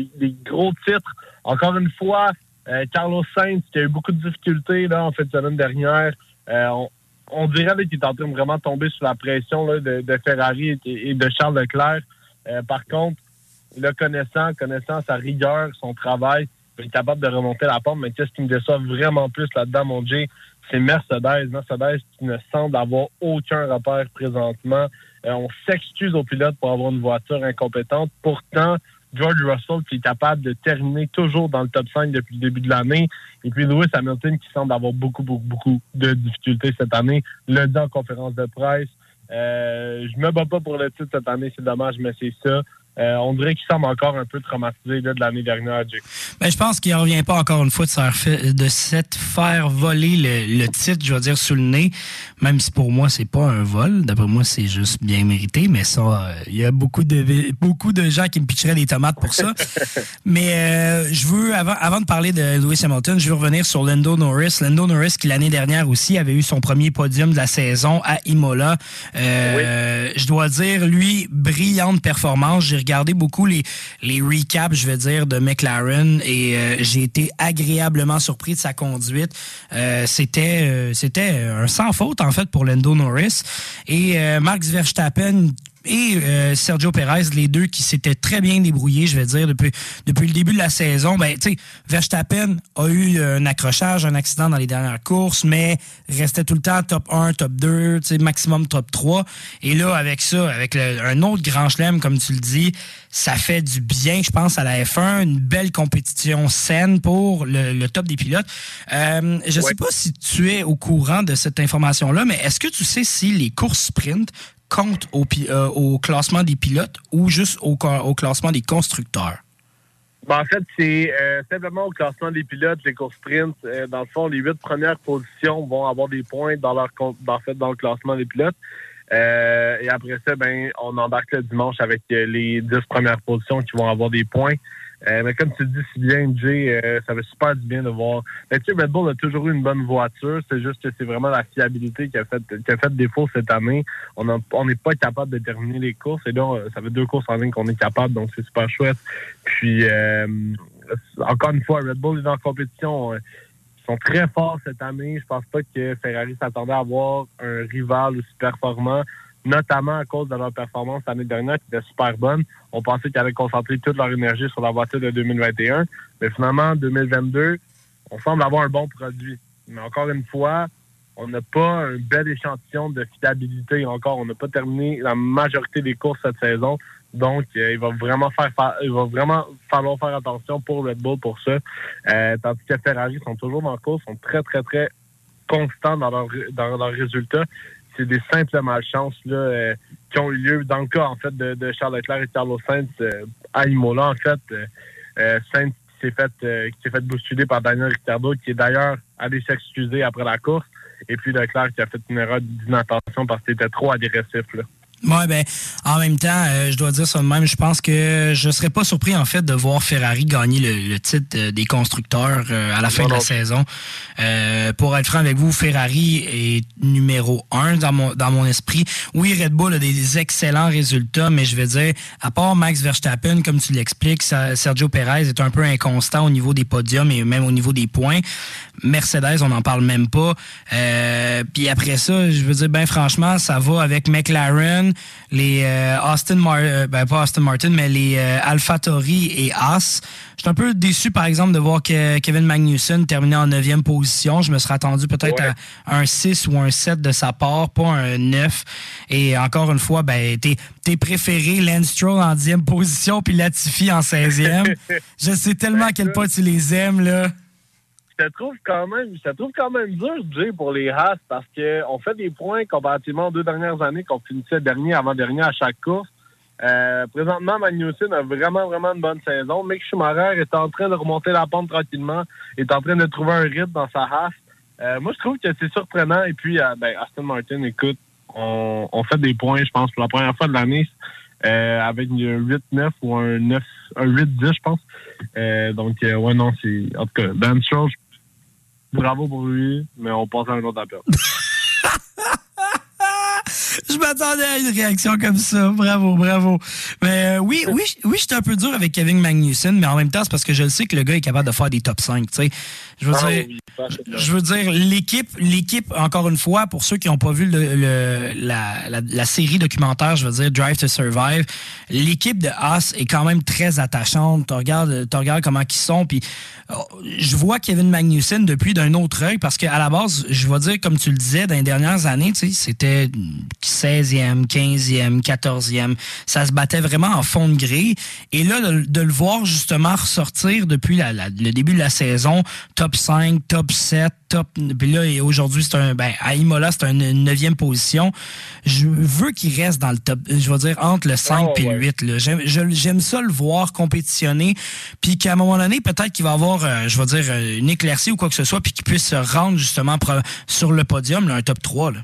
gros titres. Encore une fois, euh, Carlos Sainz, qui a eu beaucoup de difficultés là, en fait de semaine dernière. Euh, on- on dirait qu'il est en train de vraiment tomber sous la pression là, de, Ferrari et, et de Charles Leclerc. Euh, par contre, le connaissant, connaissant sa rigueur, son travail, il est capable de remonter la pente. Mais qu'est-ce qui me déçoit vraiment plus là-dedans, mon Jay, c'est Mercedes. Mercedes qui ne semble avoir aucun repère présentement. Euh, on s'excuse aux pilotes pour avoir une voiture incompétente. Pourtant, George Russell qui est capable de terminer toujours dans le top 5 depuis le début de l'année. Et puis Lewis Hamilton qui semble avoir beaucoup, beaucoup, beaucoup de difficultés cette année. Le dit en conférence de presse. Euh, je me bats pas pour le titre cette année, c'est dommage, mais c'est ça. Euh, on dirait qu'il semble encore un peu traumatisé là, de l'année dernière, Jake. Ben, je pense qu'il ne revient pas encore une fois de se faire, de s'être faire voler le, le, titre, je veux dire, sous le nez. Même si pour moi, c'est pas un vol. D'après moi, c'est juste bien mérité. Mais ça, il y a beaucoup de beaucoup de gens qui me pitcheraient des tomates pour ça. [LAUGHS] mais euh, je veux, avant, avant de parler de Lewis Hamilton, je veux revenir sur Lando Norris. Lando Norris, qui l'année dernière aussi avait eu son premier podium de la saison à Imola. Euh, oui. Je dois dire, lui, brillante performance. J'ai regardé beaucoup les, les recaps, je veux dire, de McLaren et euh, j'ai été agréablement surpris de sa conduite. Euh, c'était euh, c'était un sans faute, en fait, pour Lando Norris. Et Max Verstappen et euh, Sergio Perez, les deux qui s'étaient très bien débrouillés, je vais dire, depuis, depuis le début de la saison. Ben, tu sais, Verstappen a eu un accrochage, un accident dans les dernières courses, mais restait tout le temps top 1, top 2, tu sais, maximum top 3. Et là, avec ça, avec le, un autre grand chelem, comme tu le dis, ça fait du bien, je pense, à la F1, une belle compétition saine pour le, le top des pilotes. Euh, je ne ouais. sais pas si tu es au courant de cette information-là, mais est-ce que tu sais si les courses sprint compte au, euh, au, classement des pilotes ou juste au, classement des constructeurs? Ben, en fait, c'est euh, simplement au classement des pilotes, les courses sprint. Euh, dans le fond, les huit premières positions vont avoir des points dans leur en fait, dans le classement des pilotes. Et après ça, ben, on embarque le dimanche avec les dix premières positions qui vont avoir des points. Euh, mais comme tu dis si bien, Jay, euh, ça fait super du bien de voir. Mais tu sais, Red Bull a toujours eu une bonne voiture. C'est juste que c'est vraiment la fiabilité qui a fait qui a fait défaut cette année. On n'est on pas capable de terminer les courses. Et là, ça fait deux courses en ligne qu'on est capable, donc c'est super chouette. Puis euh, encore une fois, Red Bull est en compétition. Ils sont très forts cette année. Je pense pas que Ferrari s'attendait à avoir un rival aussi performant notamment à cause de leur performance l'année dernière qui était super bonne. On pensait qu'ils allaient concentrer toute leur énergie sur la voiture de 2021. Mais finalement, en 2022, on semble avoir un bon produit. Mais encore une fois, on n'a pas un bel échantillon de fiabilité encore. On n'a pas terminé la majorité des courses cette saison. Donc, euh, il va vraiment faire, il va vraiment falloir faire attention pour Red Bull pour ça. Euh, tandis que Ferrari sont toujours dans la course, sont très, très, très constants dans leurs dans leurs résultats c'est des simples malchances là, euh, qui ont eu lieu dans le cas en fait de, de Charles Leclerc et Carlos Sainz euh, à Imola en fait. Euh, Sainz qui s'est fait qui s'est fait bousculer par Daniel Ricciardo qui est d'ailleurs allé s'excuser après la course et puis Leclerc qui a fait une erreur d'inattention parce qu'il était trop agressif là. Ouais, ben, en même temps, euh, je dois dire ça de même. Je pense que je serais pas surpris, en fait, de voir Ferrari gagner le, le titre des constructeurs euh, à la fin de la saison. Euh, pour être franc avec vous, Ferrari est numéro un dans mon, dans mon esprit. Oui, Red Bull a des excellents résultats, mais je vais dire, à part Max Verstappen, comme tu l'expliques, Sergio Perez est un peu inconstant au niveau des podiums et même au niveau des points. Mercedes, on n'en parle même pas. Euh, puis après ça, je veux dire, ben franchement, ça va avec McLaren, les euh, Austin Martin, ben pas Austin Martin, mais les euh, AlphaTauri et Haas. Je suis un peu déçu, par exemple, de voir que Kevin Magnussen terminait en neuvième position. Je me serais attendu peut-être ouais. à un 6 ou un 7 de sa part, pas un 9. Et encore une fois, ben, tes, tes préférés, Lance Stroll en 10e position, puis Latifi en 16e. [LAUGHS] je sais tellement à quel point tu les aimes, là te trouve quand même, te trouve quand même dur, Jay, pour les Haas parce qu'on fait des points comparativement aux deux dernières années qu'on finissait dernier avant dernier à chaque course. Euh, présentement, Magnussen a vraiment, vraiment une bonne saison. Mick Schumacher est en train de remonter la pente tranquillement, est en train de trouver un rythme dans sa Haas. Euh, moi, je trouve que c'est surprenant. Et puis, euh, ben, Aston Martin, écoute, on, fait des points, je pense, pour la première fois de l'année. Avec un 8-9 ou un 9 un 8-10, je pense. Donc, ouais, non, c'est. En tout cas, Ben Stroll, bravo pour lui, mais on passe à un autre appel. [LAUGHS] je m'attendais à une réaction comme ça. Bravo, bravo. Mais euh, oui, oui, oui, j'étais un peu dur avec Kevin Magnussen, mais en même temps, c'est parce que je le sais que le gars est capable de faire des top 5. Tu sais. Je veux Ah dire, je veux dire, l'équipe, l'équipe, encore une fois, pour ceux qui n'ont pas vu le, le- la, la- la série documentaire, je veux dire, Drive to Survive, l'équipe de Haas est quand même très attachante. Tu regardes, tu regardes comment ils sont, puis oh, je vois Kevin Magnussen depuis d'un autre œil, parce qu'à la base, je vais dire, comme tu le disais, dans les dernières années, tu sais, c'était 16e, 15e, 14e. Ça se battait vraiment en fond de grille. Et là, de, de le voir justement ressortir depuis la- la- le début de la saison, top 5, top 7, top. Puis là, et aujourd'hui, c'est un. Ben, à Imola, c'est une neuvième position. Je veux qu'il reste dans le top. Je veux dire, entre le 5 Oh, et ouais. le 8. là. J'aime ça le voir compétitionner. Puis qu'à un moment donné, peut-être qu'il va avoir, euh, je veux dire, euh, une éclaircie ou quoi que ce soit, puis qu'il puisse se rendre justement sur le podium, là, un top 3. Là.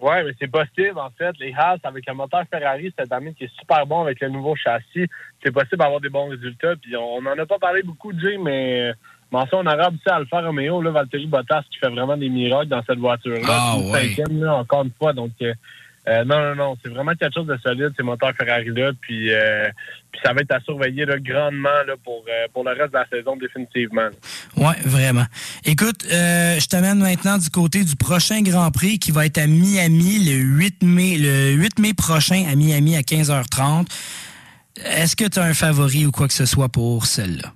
Ouais, mais c'est possible, en fait. Les Haas, avec le moteur Ferrari cette année, qui est super bon avec le nouveau châssis, c'est possible d'avoir des bons résultats. Puis on n'en a pas parlé beaucoup, Jay, mais mention en arabe, sais, Alfa Romeo, là, Valtteri Bottas, qui fait vraiment des miracles dans cette voiture-là. Ah, C'est une ouais. cinquième, là, encore une fois. Donc, euh, non, non, non, c'est vraiment quelque chose de solide, ces moteurs Ferrari-là. Puis, euh, puis ça va être à surveiller là, grandement là, pour, euh, pour le reste de la saison, définitivement. Ouais, vraiment. Écoute, je t'amène maintenant du côté du prochain Grand Prix qui va être à Miami le 8 mai, le 8 mai prochain à Miami à 15h30. Est-ce que tu as un favori ou quoi que ce soit pour celle-là?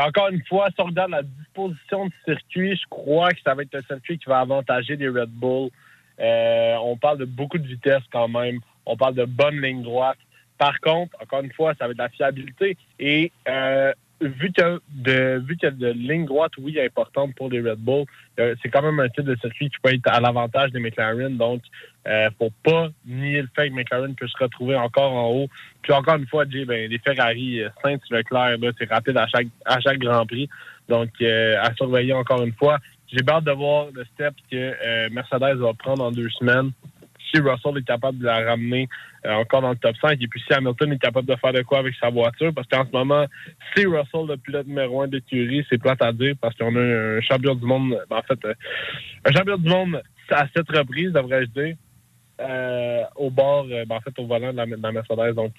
Encore une fois, si on regarde la disposition du circuit, je crois que ça va être un circuit qui va avantager les Red Bull. Euh, on parle de beaucoup de vitesse quand même. On parle de bonne ligne droite. Par contre, encore une fois, ça va être de la fiabilité. Et euh, vu que de vu a de ligne droite, oui, importante pour les Red Bull, euh, c'est quand même un type de circuit qui peut être à l'avantage des McLaren. Donc, euh, faut pas nier le fait que McLaren peut se retrouver encore en haut. Puis encore une fois, Jay, ben, les Ferrari, Sainz-Leclerc, là, c'est rapide à chaque à chaque Grand Prix. Donc, à surveiller encore une fois. J'ai hâte de voir le step que euh, Mercedes va prendre en deux semaines. Si Russell est capable de la ramener euh, encore dans le top 5 et puis si Hamilton est capable de faire de quoi avec sa voiture, parce qu'en ce moment, c'est Russell le pilote numéro un d'écurie, c'est plate à dire parce qu'on a un champion du monde, ben, en fait, euh, un champion du monde à cette reprise, devrais-je dire, au bord, ben, en fait, au volant de la, de la Mercedes. Donc,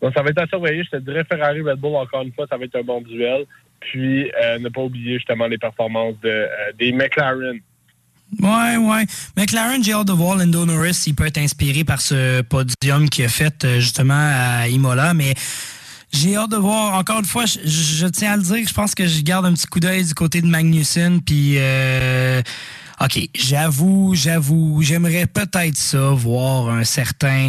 donc, ça va être à surveiller. Je te dirais Ferrari Red Bull, encore une fois, ça va être un bon duel. Puis, euh, ne pas oublier justement les performances de, euh, des McLaren. Ouais, ouais. McLaren, j'ai hâte de voir Lando Norris s'il peut être inspiré par ce podium qu'il a fait euh, justement à Imola, mais j'ai hâte de voir. Encore une fois, je, tiens à le dire, je pense que je garde un petit coup d'œil du côté de Magnussen, puis OK, j'avoue, j'avoue, j'aimerais peut-être ça, voir un certain,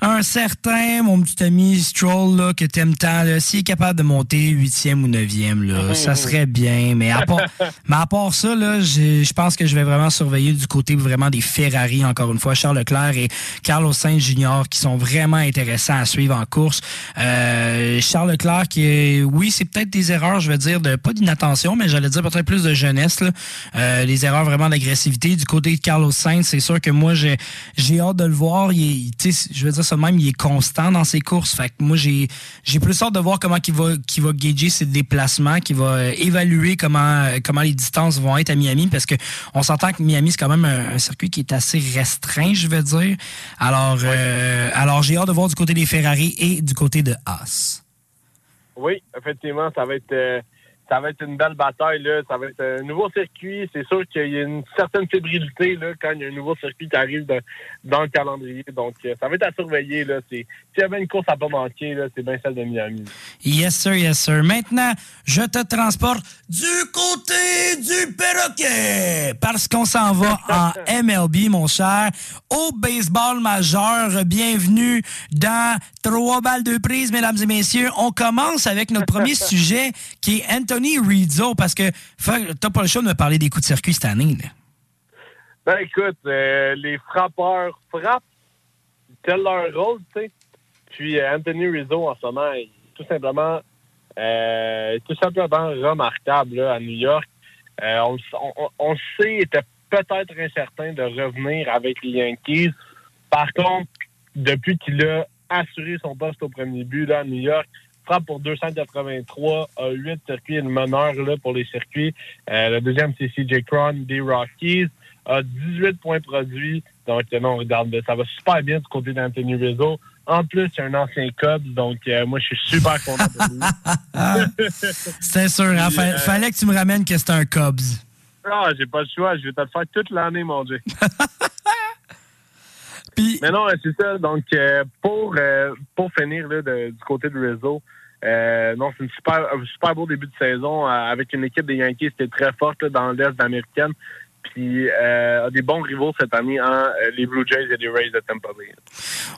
un certain, mon petit ami Stroll, là, que t'aimes tant, là, s'il est capable de monter huitième ou neuvième, là, [LAUGHS] ça serait bien, mais à part, mais à part ça, là, je pense que je vais vraiment surveiller du côté vraiment des Ferrari, encore une fois, Charles Leclerc et Carlos Sainz Jr., qui sont vraiment intéressants à suivre en course. Euh, Charles Leclerc, qui est, oui, c'est peut-être des erreurs, je veux dire, de pas d'inattention, mais j'allais dire peut-être plus de jeunesse, là. Euh, les erreurs vraiment Du côté de Carlos Sainz, c'est sûr que moi, j'ai, j'ai hâte de le voir. Il est, je veux dire ça même, il est constant dans ses courses. Fait que moi, j'ai, j'ai plus hâte de voir comment il va, qu'il va gager ses déplacements, qu'il va euh, évaluer comment, euh, comment les distances vont être à Miami, parce que on s'entend que Miami, c'est quand même un, un circuit qui est assez restreint, je veux dire. Alors, euh, alors j'ai hâte de voir du côté des Ferrari et du côté de Haas. Oui, effectivement, ça va être euh, ça va être une belle bataille. Là. Ça va être un nouveau circuit. C'est sûr qu'il y a une certaine fébrilité là, quand il y a un nouveau circuit qui arrive de- dans le calendrier. Donc, euh, ça va être à surveiller. Là. S'il y avait une course à pas manquer, là, c'est bien celle de Miami. Yes, sir, yes, sir. Maintenant, je te transporte du côté du perroquet parce qu'on s'en va [LAUGHS] en MLB, mon cher, au baseball majeur. Bienvenue dans Trois balles de prise, mesdames et messieurs. On commence avec notre premier [LAUGHS] sujet qui est Anthony Rizzo parce que t'as pas le choix de me parler des coups de circuit cette année. là. Ben écoute, euh, les frappeurs frappent, tel leur rôle, tu sais. Puis euh, Anthony Rizzo, en ce moment, est tout simplement, euh, tout simplement remarquable à New York. On, on- on- sait, il était peut-être incertain de revenir avec les Yankees. Par contre, depuis qu'il a assuré son poste au premier but là, à New York, frappe pour 283, a 8 circuits et le meneur là, pour les circuits. Euh, le deuxième, c'est CJ Cron des Rockies, a 18 points produits. Donc, euh, non, regarde, ça va super bien du côté d'Anthony Rizzo. En plus, c'est un ancien Cubs, donc euh, moi, je suis super content de lui. [LAUGHS] C'était sûr, hein? Euh, fallait que tu me ramènes que c'était un Cubs. Ah, j'ai pas le choix, je vais te le faire toute l'année, mon Dieu. [LAUGHS] Puis, Mais non, c'est ça. Donc, euh, pour, euh, pour finir là, de- du côté du réseau, euh, non, c'est super, un super beau début de saison avec une équipe des Yankees qui est très forte là, dans l'Est américaine. Puis, a des bons rivaux cette année, hein, les Blue Jays et les Rays de Tampa Bay.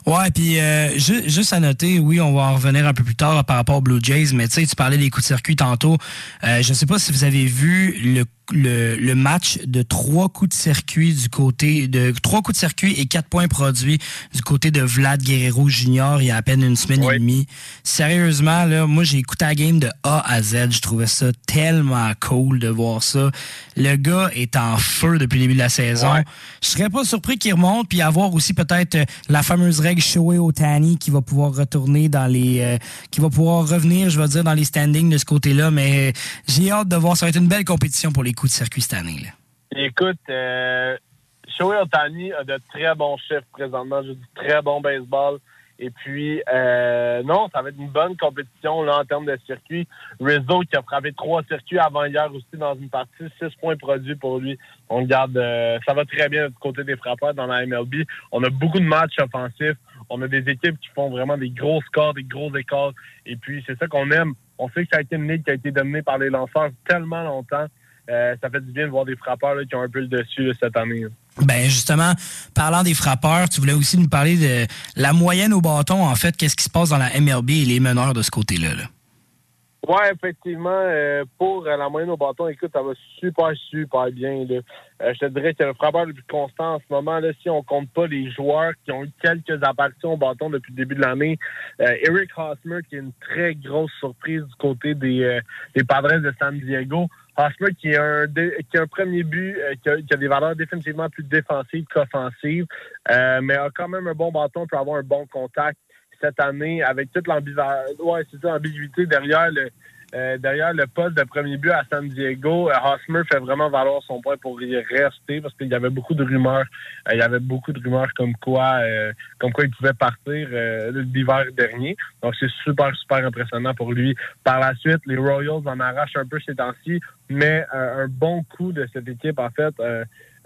ouais, puis ju- juste à noter, oui, on va en revenir un peu plus tard par rapport aux Blue Jays, mais tu sais, tu parlais des coups de circuit tantôt. Je sais pas si vous avez vu le, le, le match de trois coups de circuit du côté de trois coups de circuit et quatre points produits du côté de Vlad Guerrero Jr. il y a à peine une semaine Oui. et demie. Sérieusement, là, moi j'ai écouté la game de A à Z. Je trouvais ça tellement cool de voir ça. Le gars est en feu depuis le début de la saison. Ouais. Je serais pas surpris qu'il remonte puis avoir aussi peut-être euh, la fameuse règle Shohei Otani qui va pouvoir retourner dans les euh, qui va pouvoir revenir, je vais dire dans les standings de ce côté-là mais euh, j'ai hâte de voir ça va être une belle compétition pour les de circuit cette année là. Écoute, euh, Shohei Otani a de très bons chiffres présentement, du très bon baseball. Et puis, euh, non, ça va être une bonne compétition là, en termes de circuit. Rizzo qui a frappé trois circuits avant hier aussi dans une partie, six points produits pour lui. On garde, euh, ça va très bien du côté des frappeurs dans la MLB. On a beaucoup de matchs offensifs. On a des équipes qui font vraiment des gros scores, des gros écarts. Et puis, c'est ça qu'on aime. On sait que ça a été une ligue qui a été dominée par les lanceurs tellement longtemps. Euh, ça fait du bien de voir des frappeurs là, qui ont un peu le dessus là, cette année. là. Ben justement, parlant des frappeurs, tu voulais aussi nous parler de la moyenne au bâton en fait, qu'est-ce qui se passe dans la MLB et les meneurs de ce côté-là là? Oui, effectivement, euh, pour euh, la moyenne au bâton, écoute, ça va super, super bien. Euh, je te dirais que le frappeur le plus constant en ce moment, là, si on compte pas les joueurs qui ont eu quelques apparitions au bâton depuis le début de l'année, euh, Eric Hosmer, qui est une très grosse surprise du côté des, des Padres de San Diego. Hosmer, qui a un, qui a un premier but, euh, qui, a, des valeurs définitivement plus défensives qu'offensives, euh, mais a quand même un bon bâton, peut avoir un bon contact cette année avec toute l'ambiguïté derrière le derrière le poste de premier but à San Diego, euh, Hosmer fait vraiment valoir son point pour y rester parce qu'il y avait beaucoup de rumeurs. Euh, il y avait beaucoup de rumeurs comme quoi euh, comme quoi il pouvait partir l'hiver dernier. Donc c'est super, super impressionnant pour lui. Par la suite, les Royals en arrachent un peu ces temps-ci, mais un bon coup de cette équipe, en fait,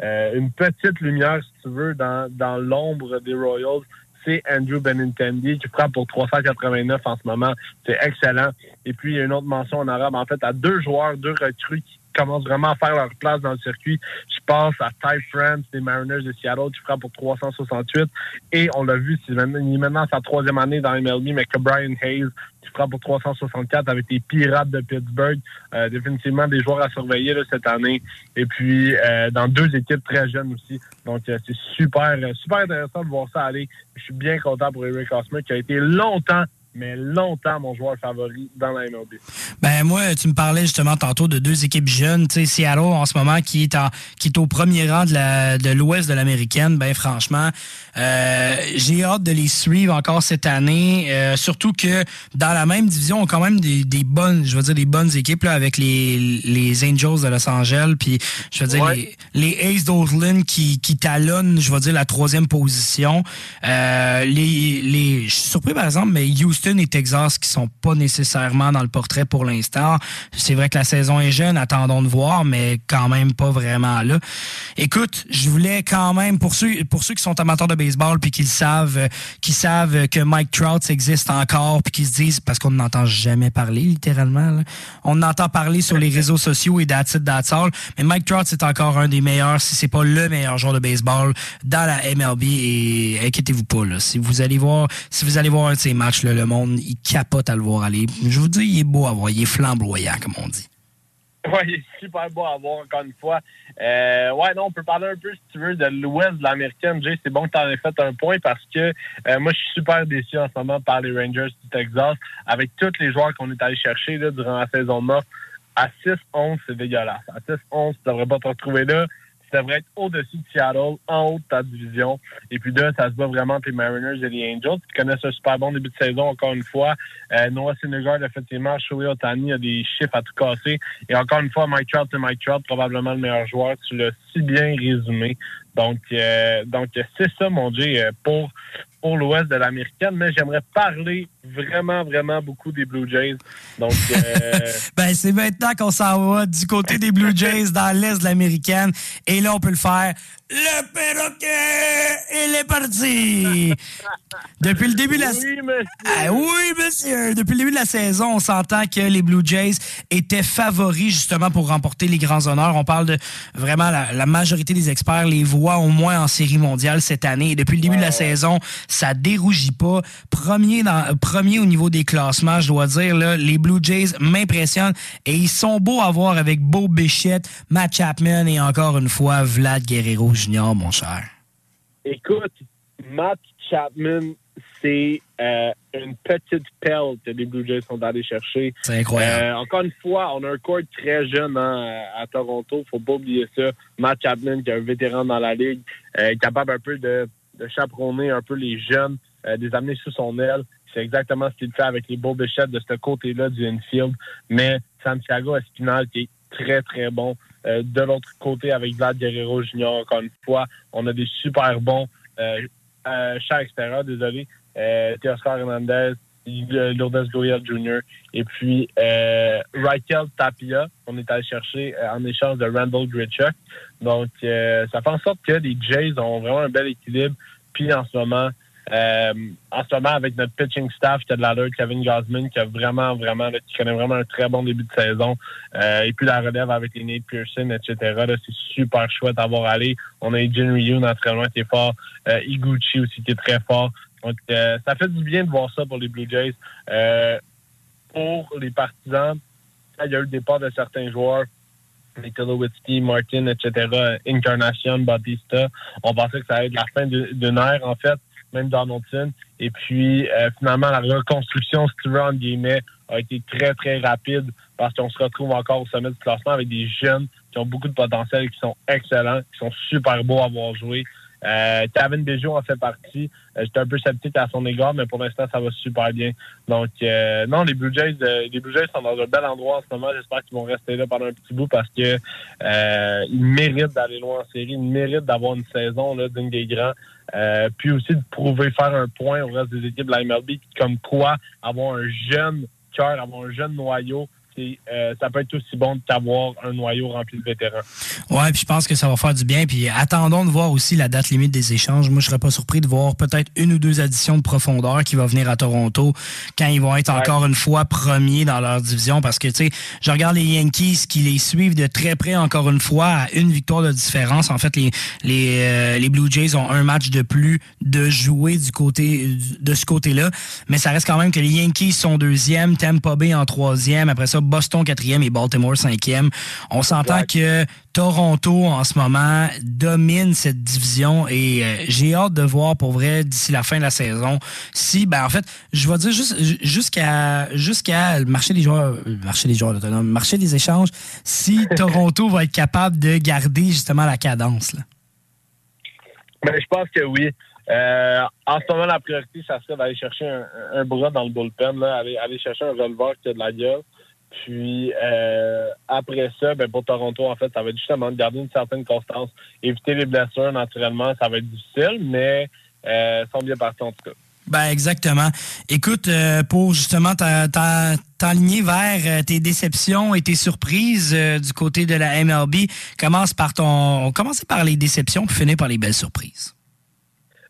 une petite lumière, si tu veux, dans, dans l'ombre des Royals c'est Andrew Benintendi qui frappe pour 389 en ce moment. C'est excellent. Et puis, il y a une autre mention en arabe, en fait, à deux joueurs, deux recrues qui commencent vraiment à faire leur place dans le circuit. Je pense à Ty France des Mariners de Seattle qui frappe pour 368. Et on l'a vu, c'est il est maintenant sa troisième année dans MLB, mais que Brian Hayes qui frappe pour 364 avec les Pirates de Pittsburgh. Euh, définitivement des joueurs à surveiller là, cette année. Et puis, euh, dans deux équipes très jeunes aussi. Donc, euh, c'est super, euh, super intéressant de voir ça aller. Je suis bien content pour Eric Hosmer qui a été longtemps, mais longtemps mon joueur favori dans la MLB. Ben moi, tu me parlais justement tantôt de deux équipes jeunes, tu sais Seattle en ce moment qui est en qui est au premier rang de la de l'Ouest de l'américaine. Ben franchement, euh, j'ai hâte de les suivre encore cette année. euh, surtout que dans la même division, on a quand même des, des bonnes, je veux dire des bonnes équipes là, avec les les Angels de Los Angeles, puis je veux dire Ouais. les, les Aces d'Oakland qui qui talonnent, je veux dire la troisième position. Euh, les les, je suis surpris par exemple, mais Houston et Texas qui sont pas nécessairement dans le portrait pour l'instant. C'est vrai que la saison est jeune, attendons de voir, mais quand même pas vraiment là. Écoute, je voulais quand même pour ceux pour ceux qui sont amateurs de baseball puis qui savent, euh, qui savent que Mike Trout existe encore puis qui se disent parce qu'on n'entend jamais parler littéralement. là. On entend parler sur les réseaux sociaux et that's it, that's. Mais Mike Trout c'est encore un des meilleurs, si c'est pas le meilleur joueur de baseball dans la MLB et inquiétez-vous pas là. Si vous allez voir, si vous allez voir un de ces matchs là, le monde il capote à le voir aller. Je vous dis, il est beau à voir, il est flamboyant comme on dit. [LAUGHS] Ouais, il est super beau à voir, encore une fois. Euh, ouais, non, on peut parler un peu, si tu veux, de l'ouest de l'américaine. Jay, c'est bon que tu en aies fait un point parce que euh, moi, je suis super déçu en ce moment par les Rangers du Texas. Avec tous les joueurs qu'on est allé chercher là, durant la saison morte, à 6-11, c'est dégueulasse. À 6-11, tu devrais pas te retrouver là. Devrais être au-dessus de Seattle, en haut de ta division. Et puis là, ça se bat vraiment entre les Mariners et les Angels, qui connaissent un super bon début de saison, encore une fois. Euh, Noah Syndergaard, effectivement, Shohei Otani a des chiffres à tout casser. Et encore une fois, Mike Trout, c'est Mike Trout, probablement le meilleur joueur. Tu l'as si bien résumé. Donc, euh, donc c'est ça, mon Dieu, pour, pour l'ouest de l'américaine. Mais j'aimerais parler vraiment, vraiment beaucoup des Blue Jays. Donc, euh, [LAUGHS] ben, c'est maintenant qu'on s'en va du côté des Blue Jays dans l'est de l'américaine. Et là, on peut le faire. Le perroquet, il est parti! Depuis le début de la oui, monsieur. Ah, oui, monsieur. Depuis le début de la saison, on s'entend que les Blue Jays étaient favoris justement pour remporter les grands honneurs. On parle de vraiment la, la majorité des experts les voient au moins en série mondiale cette année. Et depuis le début de la saison, ça dérougit pas. Premier dans, premier au niveau des classements, je dois dire, là, les Blue Jays m'impressionnent et ils sont beaux à voir avec Beau Bichette, Matt Chapman et encore une fois Vlad Guerrero Jr., mon cher. Écoute, Matt Chapman, c'est euh, une petite perle que les Blue Jays sont allés chercher. C'est incroyable. Euh, encore une fois, on a un court très jeune hein, à Toronto. faut pas oublier ça. Matt Chapman, qui est un vétéran dans la ligue, euh, est capable un peu de, de chaperonner un peu les jeunes, de les amener sous son aile. C'est exactement ce qu'il fait avec les beaux de ce côté-là du infield. Mais Santiago Espinal, qui est très, très bon. Euh, de l'autre côté, avec Vlad Guerrero Jr., encore une fois, on a des super bons euh, euh, extérieurs, désolé. Euh, Teoscar Hernandez, Lourdes Goyal Jr. Et puis euh, Raquel Tapia, on est allé chercher euh, en échange de Randall Gritchuk. Donc, euh, ça fait en sorte que les Jays ont vraiment un bel équilibre. Puis en ce moment, euh, en ce moment, avec notre pitching staff, qui a de l'allure, Kevin Gosman, qui a vraiment, vraiment, qui connaît vraiment un très bon début de saison. Euh, et puis la relève avec les Nate Pearson, etc. C'est super chouette à voir aller. On a Jin Ryu, naturellement, qui est fort. Euh, Iguchi aussi, qui est très fort. Donc, euh, ça fait du bien de voir ça pour les Blue Jays. Euh, pour les partisans, il y a eu le départ de certains joueurs. Nikolowitsky, Martin, etc., Incarnation, Batista. On pensait que ça allait être la fin d'une ère, en fait, même Donaldson. Et puis, euh, finalement, la reconstruction, si tu veux, guillemets, a été très, très rapide parce qu'on se retrouve encore au sommet du classement avec des jeunes qui ont beaucoup de potentiel, qui sont excellents, qui sont super beaux à voir jouer. Euh, Tavin Bejo en fait partie. Euh, J'étais un peu sceptique à son égard, mais pour l'instant, ça va super bien. Donc, euh, non, les Blue Jays, les Blue Jays sont dans un bel endroit en ce moment. J'espère qu'ils vont rester là pendant un petit bout parce que euh, ils méritent d'aller loin en série. Ils méritent d'avoir une saison là, digne des grands. Euh, puis aussi de prouver, faire un point au reste des équipes de la MLB, comme quoi avoir un jeune cœur, avoir un jeune noyau, euh, ça peut être aussi bon d'avoir un noyau rempli de vétérans. Ouais, puis je pense que ça va faire du bien. Puis attendons de voir aussi la date limite des échanges. Moi, je serais pas surpris de voir peut-être une ou deux additions de profondeur qui va venir à Toronto quand ils vont être encore une fois premiers dans leur division. Parce que, tu sais, je regarde les Yankees qui les suivent de très près encore une fois à une victoire de différence. En fait, les, les, euh, les Blue Jays ont un match de plus de jouer du côté de ce côté-là. Mais ça reste quand même que les Yankees sont deuxième, Tampa Bay en troisième, après ça, Boston quatrième et Baltimore cinquième. On s'entend Ouais. que Toronto, en ce moment, domine cette division et euh, j'ai hâte de voir pour vrai d'ici la fin de la saison si, ben en fait, je vais dire juste jusqu'à jusqu'à le marché des joueurs, le marché des joueurs autonomes, le marché des échanges, si [LAUGHS] Toronto va être capable de garder justement la cadence. Là. Mais je pense que oui. Euh, en ce moment, la priorité, ça serait d'aller chercher un, un bras dans le bullpen, là, aller, aller chercher un releveur qui a de la gueule. Puis euh, après ça, ben, pour Toronto, en fait, ça va être justement de garder une certaine constance, éviter les blessures, naturellement, ça va être difficile, mais euh, sont bien partis en tout cas. Ben exactement. Écoute, euh, pour justement t'a- t'a- t'enligner vers euh, tes déceptions et tes surprises euh, du côté de la MLB, commence par ton, commencez par les déceptions puis finir par les belles surprises.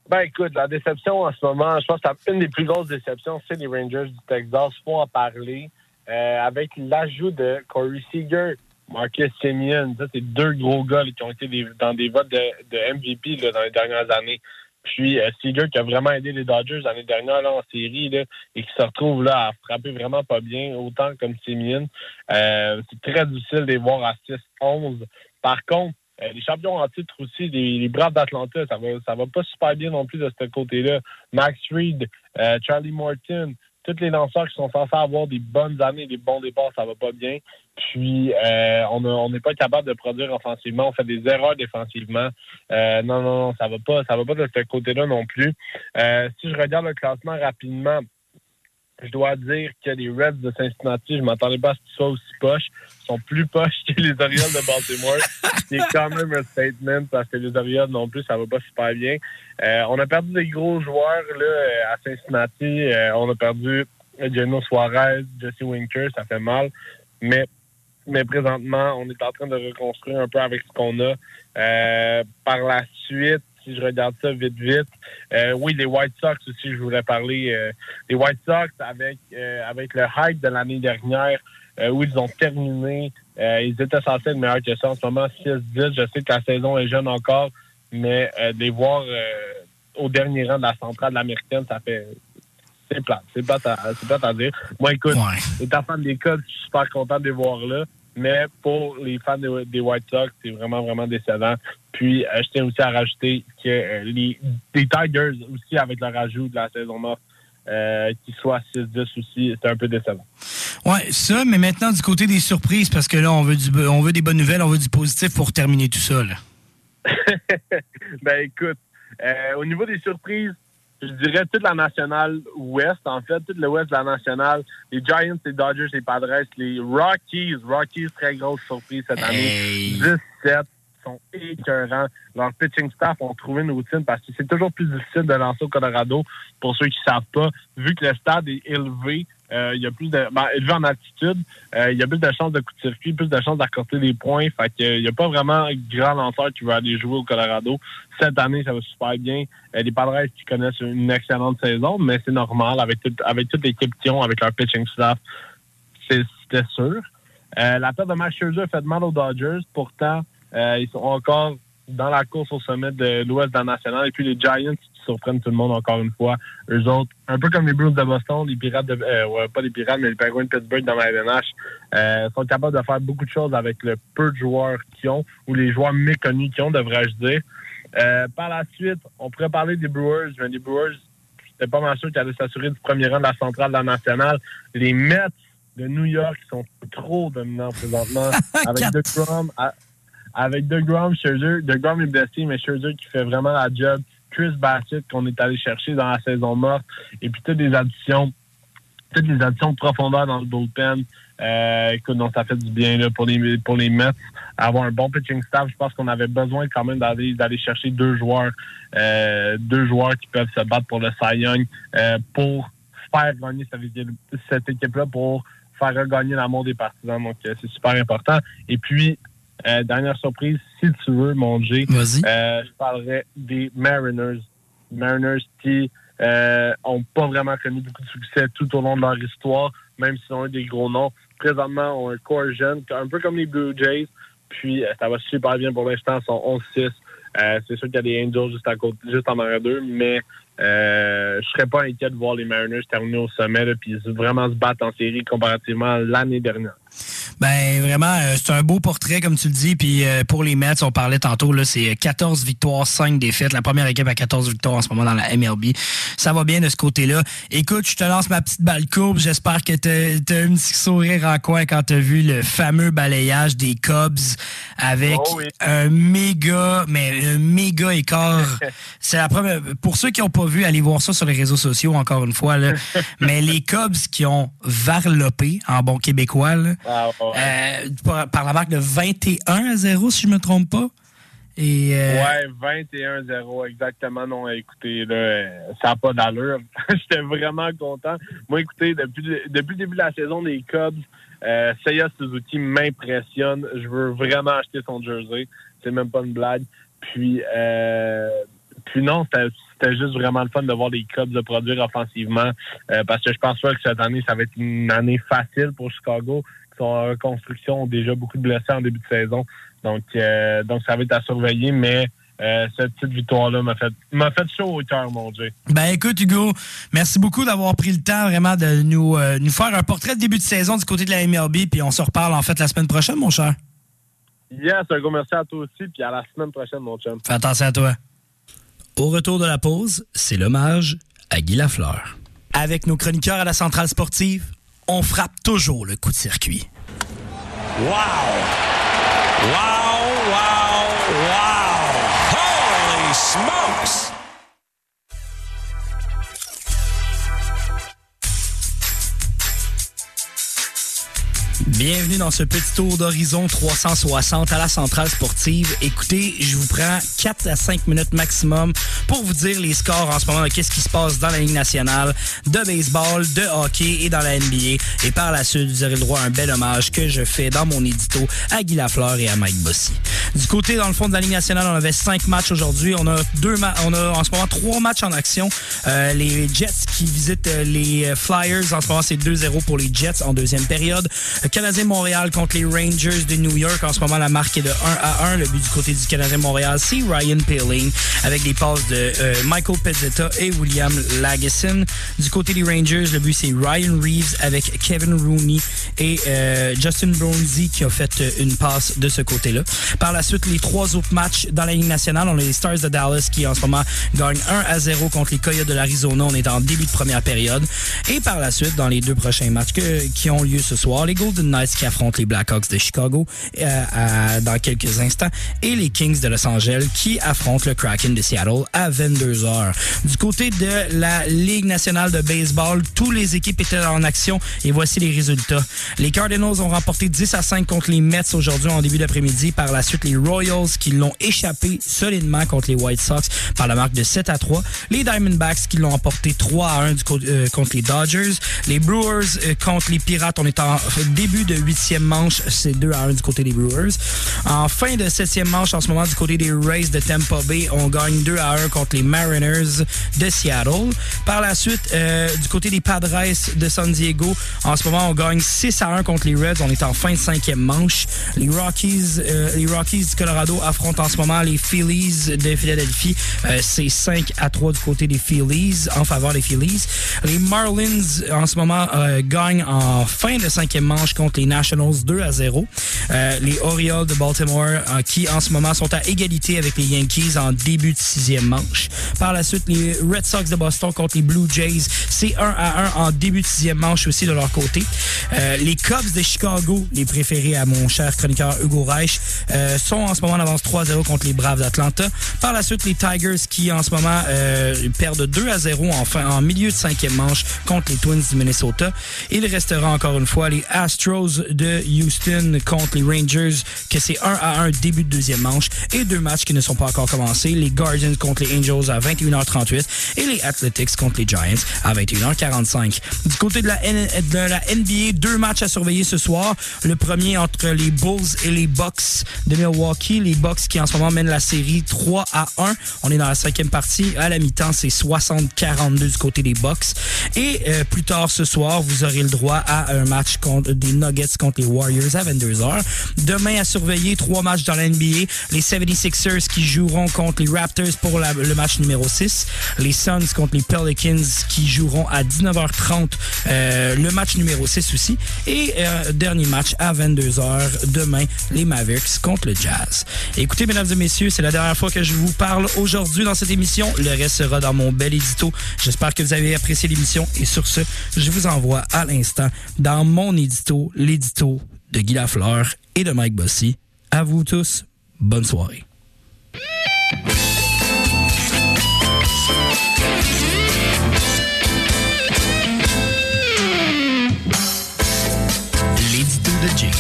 Ben écoute, la déception en ce moment, je pense que une des plus grosses déceptions, c'est les Rangers du Texas. Faut en parler. Euh, avec l'ajout de Corey Seager, Marcus Simeon, ça c'est deux gros gars qui ont été dans des votes de, MVP dans les dernières années. Puis euh, Seager qui a vraiment aidé les Dodgers l'année dernière là, en série et qui se retrouve là à frapper vraiment pas bien, autant comme Simeon. Euh, c'est très difficile de les voir à 6-11. Par contre, les champions en titre aussi, les, les Braves d'Atlanta, ça va, ça va pas super bien non plus de ce côté-là. Max Reed, Charlie Morton, tous les lanceurs qui sont censés avoir des bonnes années, des bons départs, ça va pas bien. Puis euh, on n'est pas capable de produire offensivement. On fait des erreurs défensivement. Euh, non, non, non, ça va pas, ça va pas de ce côté-là non plus. Euh, si je regarde le classement rapidement, je dois dire que les Reds de Cincinnati, je m'attendais pas à ce qu'ils soient aussi poches. Ils sont plus poches que les Orioles de Baltimore. C'est quand même un statement parce que les Orioles non plus, ça va pas super bien. Euh, on a perdu des gros joueurs là, à Cincinnati. Euh, on a perdu Geno Suarez, Jesse Winker, ça fait mal. Mais mais présentement, on est en train de reconstruire un peu avec ce qu'on a. Euh, par la suite, si je regarde ça vite, vite, euh, oui, les White Sox aussi, je voulais parler. Euh, les White Sox, avec, euh, avec le hype de l'année dernière, où ils ont terminé, ils étaient censés être meilleurs que ça. En ce moment, 6-10, je sais que la saison est jeune encore, mais les voir au dernier rang de la centrale de l'américaine, ça fait c'est plate. C'est plate, à, c'est plate à dire. Moi, écoute, étant fan des Cubs, je suis super content de les voir là. Mais pour les fans des, des White Sox, c'est vraiment, vraiment décevant. Puis, euh, je tiens aussi à rajouter que euh, les, les Tigers aussi, avec leur ajout de la saison morte, euh, qu'ils soient 6-10 aussi, c'est un peu décevant. Ouais, ça, mais maintenant du côté des surprises, parce que là, on veut, du, on veut des bonnes nouvelles, on veut du positif pour terminer tout ça. Là. [LAUGHS] ben écoute, euh, au niveau des surprises, je dirais toute la nationale ouest, en fait, toute l'ouest de la nationale, les Giants, les Dodgers, les Padres, les Rockies, Rockies, très grosse surprise cette année, 17 sont écœurants. Leur pitching staff ont trouvé une routine parce que c'est toujours plus difficile de lancer au Colorado, pour ceux qui ne savent pas, vu que le stade est élevé, euh, il y a plus de ben, élevé en altitude, euh, il y a plus de chances de coup de circuit, plus de chances d'accorder des points. Fait que, il n'y a pas vraiment grand lanceur qui veut aller jouer au Colorado. Cette année, ça va super bien. Euh, les Padres qui connaissent une excellente saison, mais c'est normal avec avec toute l'équipe qui ont, avec leur pitching staff, c'était sûr. La perte de Max Scherzer fait de mal aux Dodgers. Pourtant, euh, ils sont encore dans la course au sommet de l'Ouest de la nationale. Et puis les Giants qui surprennent tout le monde encore une fois. Eux autres, un peu comme les Bruins de Boston, les Pirates de... Euh, ouais, pas les Pirates, mais les Penguins de Pittsburgh dans la LNH, euh, sont capables de faire beaucoup de choses avec le peu de joueurs qu'ils ont, ou les joueurs méconnus qu'ils ont, devrais-je dire. Euh, par la suite, on pourrait parler des Brewers. Mais les Brewers, c'était pas mal sûr qu'ils allaient s'assurer du premier rang de la centrale de la nationale. Les Mets de New York sont trop dominants présentement. [LAUGHS] avec DeGrom, à- avec DeGrom, Scherzer. DeGrom est blessé, mais Scherzer qui fait vraiment la job. Chris Bassett qu'on est allé chercher dans la saison morte. Et puis toutes les additions, toutes les additions de profondeur dans le bullpen. Euh, écoute, donc ça fait du bien là, pour les pour les Mets. Avoir un bon pitching staff, je pense qu'on avait besoin quand même d'aller d'aller chercher deux joueurs, euh, deux joueurs qui peuvent se battre pour le Cy Young euh, pour faire gagner cette équipe-là, pour faire regagner l'amour des partisans. Donc euh, c'est super important. Et puis euh, dernière surprise, si tu veux, mon G, euh, je parlerai des Mariners. Mariners qui euh, ont pas vraiment connu beaucoup de succès tout au long de leur histoire, même s'ils ont eu des gros noms. Présentement, ont un corps jeune, un peu comme les Blue Jays. Puis euh, ça va super bien pour l'instant, ils sont 11-6. Euh, c'est sûr qu'il y a des Angels juste, à côté, juste en arrière d'eux, mais euh, je serais pas inquiet de voir les Mariners terminer au sommet, là, puis vraiment se battre en série comparativement à l'année dernière. Ben vraiment, euh, c'est un beau portrait, comme tu le dis. Puis euh, pour les Mets, on parlait tantôt, là, c'est 14 victoires, 5 défaites. La première équipe a 14 victoires en ce moment dans la MLB. Ça va bien de ce côté-là. Écoute, je te lance ma petite balle courbe. J'espère que t'as as un petit sourire en coin quand t'as vu le fameux balayage des Cubs avec un méga, mais un méga écart. [LAUGHS] c'est la première. Pour ceux qui n'ont pas vu, allez voir ça sur les réseaux sociaux, encore une fois. Là. [LAUGHS] mais les Cubs qui ont varlopé, en bon québécois, là, Ah, ouais. euh, par, par la marque de 21 à 0, si je me trompe pas. Et, euh, Ouais, 21-0, exactement. Non, écoutez, là, ça n'a pas d'allure. [LAUGHS] J'étais vraiment content. Moi, écoutez, depuis, le- depuis le début de la saison des Cubs, euh, Seiya Suzuki m'impressionne. Je veux vraiment acheter son jersey. C'est même pas une blague. Puis, euh, puis non, c'était juste vraiment le fun de voir les Cubs de produire offensivement. euh, parce que je pense pas que cette année, ça va être une année facile pour Chicago, sont en reconstruction, ont déjà beaucoup de blessés en début de saison. Donc, euh, donc ça va être à surveiller, mais euh, cette petite victoire-là m'a fait, m'a fait chaud au cœur, mon Dieu. Ben écoute Hugo, merci beaucoup d'avoir pris le temps vraiment de nous, euh, nous faire un portrait de début de saison du côté de la MLB, puis on se reparle en fait la semaine prochaine, mon cher. Yes, un gros merci à toi aussi, puis à la semaine prochaine, mon chum. Fais attention à toi. Au retour de la pause, c'est l'hommage à Guy Lafleur. Avec nos chroniqueurs à la centrale sportive, on frappe toujours le coup de circuit. Wow! Wow, wow, wow! Holy smokes! Bienvenue dans ce petit tour d'horizon 360 à la centrale sportive. Écoutez, je vous prends 4 à 5 minutes maximum pour vous dire les scores en ce moment de qu'est-ce qui se passe dans la Ligue nationale de baseball, de hockey et dans la NBA. Et par la suite, vous aurez le droit à un bel hommage que je fais dans mon édito à Guy Lafleur et à Mike Bossy. Du côté, dans le fond de la Ligue nationale, on avait 5 matchs aujourd'hui. On a deux on a en ce moment 3 matchs en action. Euh, les Jets qui visitent euh, les Flyers. En ce moment, c'est 2-0 pour les Jets en deuxième période. Canadien Montréal contre les Rangers de New York. En ce moment, la marque est de 1 à 1. Le but du côté du Canadien Montréal, c'est Ryan Peeling avec des passes de euh, Michael Pezzetta et William Lagesson. Du côté des Rangers, le but c'est Ryan Reeves avec Kevin Rooney et euh, Justin Bronzy qui a fait euh, une passe de ce côté-là. Par la suite, les trois autres matchs dans la Ligue nationale, on a les Stars de Dallas qui en ce moment gagnent 1 à 0 contre les Coyotes de l'Arizona. On est en début de première période. Et par la suite, dans les deux prochains matchs qui ont lieu ce soir, les Golden Qui affrontent les Blackhawks de Chicago euh, dans quelques instants et les Kings de Los Angeles qui affrontent le Kraken de Seattle à 22h. Du côté de la Ligue nationale de baseball, tous les équipes étaient en action et voici les résultats. Les Cardinals ont remporté 10 à 5 contre les Mets aujourd'hui en début d'après-midi. Par la suite, les Royals qui l'ont échappé solidement contre les White Sox par la marque de 7 à 3. Les Diamondbacks qui l'ont emporté 3 à 1 du euh, contre les Dodgers. Les Brewers euh, contre les Pirates, on est en début de huitième manche, c'est 2 à 1 du côté des Brewers. En fin de septième manche, en ce moment, du côté des Rays de Tampa Bay, on gagne 2 à 1 contre les Mariners de Seattle. Par la suite, euh, du côté des Padres de San Diego, en ce moment, on gagne 6 à 1 contre les Reds. On est en fin de cinquième manche. Les Rockies, euh, les Rockies du Colorado affrontent en ce moment les Phillies de Philadelphie. Euh, c'est 5 à 3 du côté des Phillies, en faveur des Phillies. Les Marlins, en ce moment, gagnent en fin de cinquième manche contre les Nationals 2 à 0. Euh, les Orioles de Baltimore euh, qui en ce moment sont à égalité avec les Yankees en début de sixième manche. Par la suite, les Red Sox de Boston contre les Blue Jays, c'est 1 à 1 en début de sixième manche aussi de leur côté. Euh, les Cubs de Chicago, les préférés à mon cher chroniqueur Hugo Reich, sont en ce moment en avance 3-0 contre les Braves d'Atlanta. Par la suite, les Tigers qui en ce moment perdent 2 à 0 en, fin, en milieu de cinquième manche contre les Twins du Minnesota. Il restera encore une fois les Astros de Houston contre les Rangers, que c'est 1 à 1 début de deuxième manche, et deux matchs qui ne sont pas encore commencés, les Guardians contre les Angels à 21h38 et les Athletics contre les Giants à 21h45. Du côté de la, N de la NBA, deux matchs à surveiller ce soir. Le premier entre les Bulls et les Bucks de Milwaukee. Les Bucks qui en ce moment mènent la série 3 à 1. On est dans la cinquième partie. À la mi-temps, c'est 60-42 du côté des Bucks. Et euh, plus tard ce soir, vous aurez le droit à un match contre des Nuggets contre les Warriors à 22h. Demain, à surveiller, trois matchs dans la NBA. Les 76ers qui joueront contre les Raptors pour la, le match numéro 6. Les Suns contre les Pelicans qui joueront à 19h30 euh, le match numéro 6 aussi. Et euh, dernier match à 22h demain, les Mavericks contre le Jazz. Écoutez, mesdames et messieurs, c'est la dernière fois que je vous parle aujourd'hui dans cette émission. Le reste sera dans mon bel édito. J'espère que vous avez apprécié l'émission et sur ce, je vous envoie à l'instant dans mon édito, l'édito de Guy Lafleur et de Mike Bossy. À vous tous, bonne soirée. L'édito de Jay.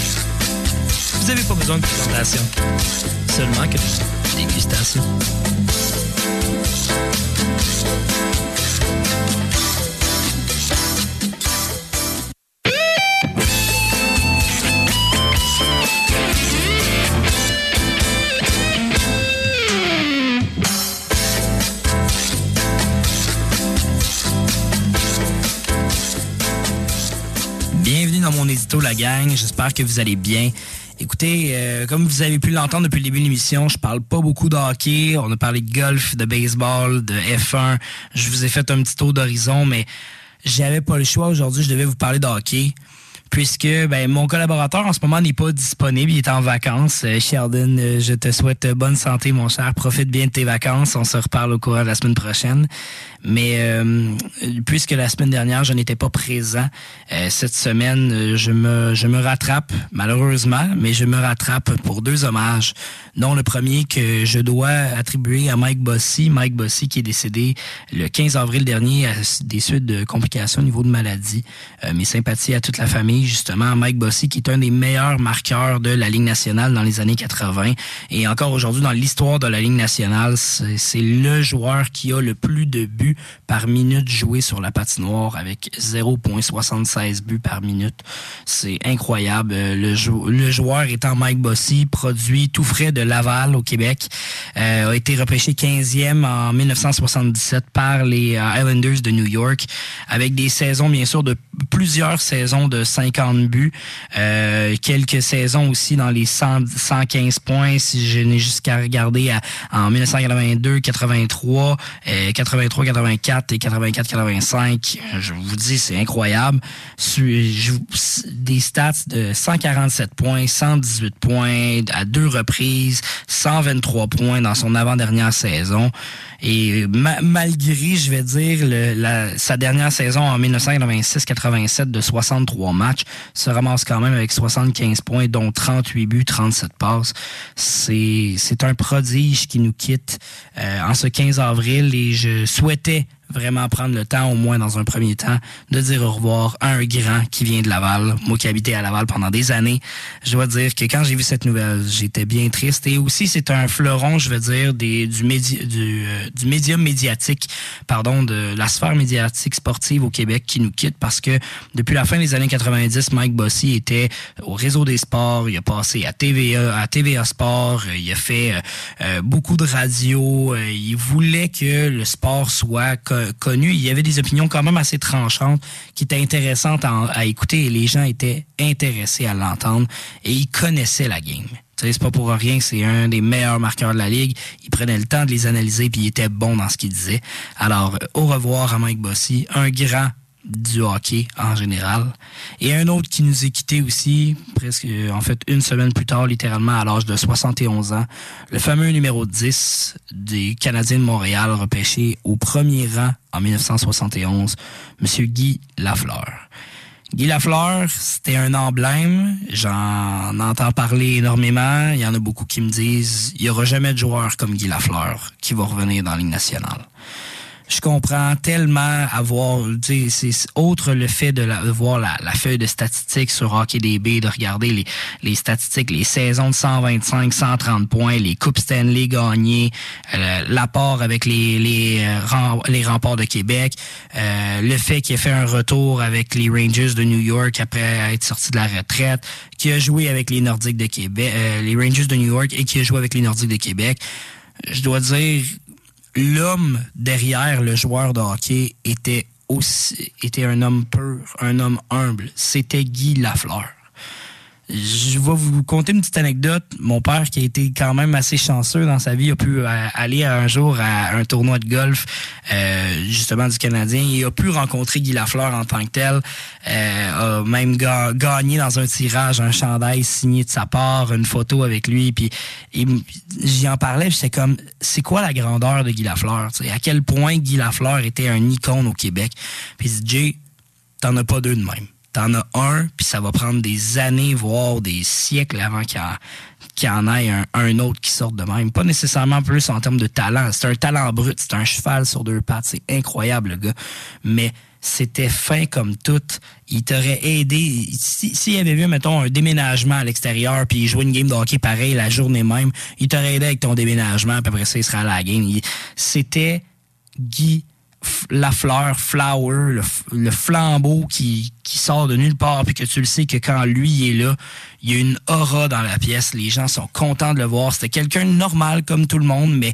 Vous n'avez pas besoin de présentation, seulement que de dégustation. Dans mon édito, la gang. J'espère que vous allez bien. Écoutez, euh, comme vous avez pu l'entendre depuis le début de l'émission, je parle pas beaucoup de hockey. On a parlé de golf, de baseball, de F1. Je vous ai fait un petit tour d'horizon, mais j'avais pas le choix aujourd'hui. Je devais vous parler de hockey. Puisque ben, mon collaborateur en ce moment n'est pas disponible, il est en vacances. Euh, Sheldon, euh, je te souhaite bonne santé, mon cher. Profite bien de tes vacances. On se reparle au courant de la semaine prochaine. Mais euh, puisque la semaine dernière, je n'étais pas présent, euh, cette semaine, euh, je me, je me rattrape, malheureusement, mais je me rattrape pour deux hommages, dont le premier que je dois attribuer à Mike Bossy. Mike Bossy qui est décédé le 15 avril dernier à des suites de complications au niveau de maladie. mes sympathies à toute la famille, justement. Mike Bossy qui est un des meilleurs marqueurs de la Ligue nationale dans les années 80. Et encore aujourd'hui, dans l'histoire de la Ligue nationale, c'est le joueur qui a le plus de buts par minute jouée sur la patinoire avec 0,76 buts par minute. C'est incroyable. Euh, le, joueur étant Mike Bossy, produit tout frais de Laval au Québec, euh, a été repêché 15e en 1977 par les euh, Islanders de New York avec des saisons bien sûr de plusieurs saisons de 50 buts, quelques saisons aussi dans les 115 points si je n'ai jusqu'à regarder en 1982, 83, 83, 84 84 et 84-85, je vous dis, c'est incroyable. Des stats de 147 points, 118 points à deux reprises, 123 points dans son avant-dernière saison. Et malgré, je vais dire, sa dernière saison en 1996-87 de 63 matchs, se ramasse quand même avec 75 points, dont 38 buts, 37 passes. C'est un prodige qui nous quitte euh, en ce 15 avril et je souhaitais vraiment prendre le temps, au moins dans un premier temps, de dire au revoir à un grand qui vient de Laval. Moi qui habitais à Laval pendant des années, je dois dire que quand j'ai vu cette nouvelle, j'étais bien triste. Et aussi, c'est un fleuron, je veux dire, euh, du médium médiatique, pardon, de la sphère médiatique sportive au Québec qui nous quitte parce que depuis la fin des années 90, Mike Bossy était au réseau des sports, il a passé à TVA, à TVA Sport, il a fait euh, beaucoup de radio, il voulait que le sport soit connu, il y avait des opinions quand même assez tranchantes qui étaient intéressantes à, écouter et les gens étaient intéressés à l'entendre et ils connaissaient la game. C'est pas pour rien, c'est un des meilleurs marqueurs de la ligue. Il prenait le temps de les analyser puis il était bon dans ce qu'il disait. Alors, au revoir à Mike Bossy, un grand du hockey en général. Et un autre qui nous est quitté aussi, presque en fait une semaine plus tard, littéralement à l'âge de 71 ans, le fameux numéro 10 des Canadiens de Montréal, repêché au premier rang en 1971, Monsieur Guy Lafleur. Guy Lafleur, c'était un emblème. J'en entends parler énormément. Il y en a beaucoup qui me disent, il y aura jamais de joueur comme Guy Lafleur qui va revenir dans la Ligue nationale je comprends tellement avoir, c'est autre le fait de, voir la, feuille de statistiques sur HockeyDB, de regarder les, les statistiques, les saisons de 125, 130 points, les coupes Stanley gagnées, euh, l'apport avec les les, euh, les remparts de Québec, euh, le fait qu'il ait fait un retour avec les Rangers de New York après être sorti de la retraite, qui a joué avec les Nordiques de Québec, les Rangers de New York et qui a joué avec les Nordiques de Québec. Je dois dire l'homme derrière le joueur de hockey était aussi était un homme pur, un homme humble. C'était Guy Lafleur. Je vais vous conter une petite anecdote. Mon père, qui a été quand même assez chanceux dans sa vie, a pu euh, aller un jour à un tournoi de golf, euh, justement du Canadien. Il a pu rencontrer Guy Lafleur en tant que tel. Euh, a même gagné dans un tirage un chandail signé de sa part, une photo avec lui. Puis j'y en parlais, c'est comme, c'est quoi la grandeur de Guy Lafleur? T'sais? À quel point Guy Lafleur était un icône au Québec? Puis Jay, t'en as pas deux de même T'en as un, puis ça va prendre des années, voire des siècles avant qu'il y, en ait un, autre qui sorte de même. Pas nécessairement plus en termes de talent. C'est un talent brut, c'est un cheval sur deux pattes. C'est incroyable, le gars. Mais c'était fin comme tout. Il t'aurait aidé. S'il avait vu, mettons, un déménagement à l'extérieur, puis il jouait une game de hockey pareil la journée même, il t'aurait aidé avec ton déménagement, puis après ça, il serait à la game. C'était Guy la fleur, flower, le, flambeau qui, qui, sort de nulle part, puis que tu le sais que quand lui est là, il y a une aura dans la pièce. Les gens sont contents de le voir. C'était quelqu'un normal comme tout le monde, mais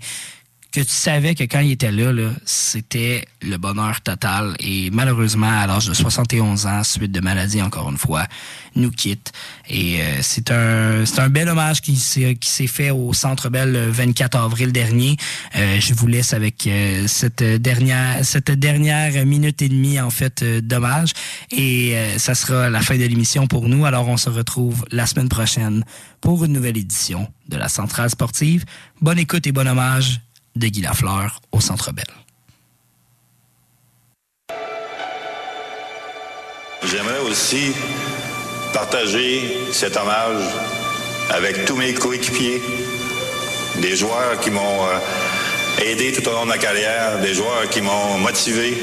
que tu savais que quand il était là, là c'était le bonheur total. Et malheureusement, à l'âge de 71 ans, suite de maladie, encore une fois, nous quitte. Et euh, c'est un c'est un bel hommage qui s'est qui s'est fait au Centre Bell le 24 avril dernier. Euh, je vous laisse avec euh, cette dernière cette dernière minute et demie en fait d'hommage et ça sera la fin de l'émission pour nous. Alors on se retrouve la semaine prochaine pour une nouvelle édition de la Centrale Sportive. Bonne écoute et bon hommage de Guy Lafleur au Centre Bell. J'aimerais aussi partager cet hommage avec tous mes coéquipiers, des joueurs qui m'ont euh, aidé tout au long de ma carrière, des joueurs qui m'ont motivé.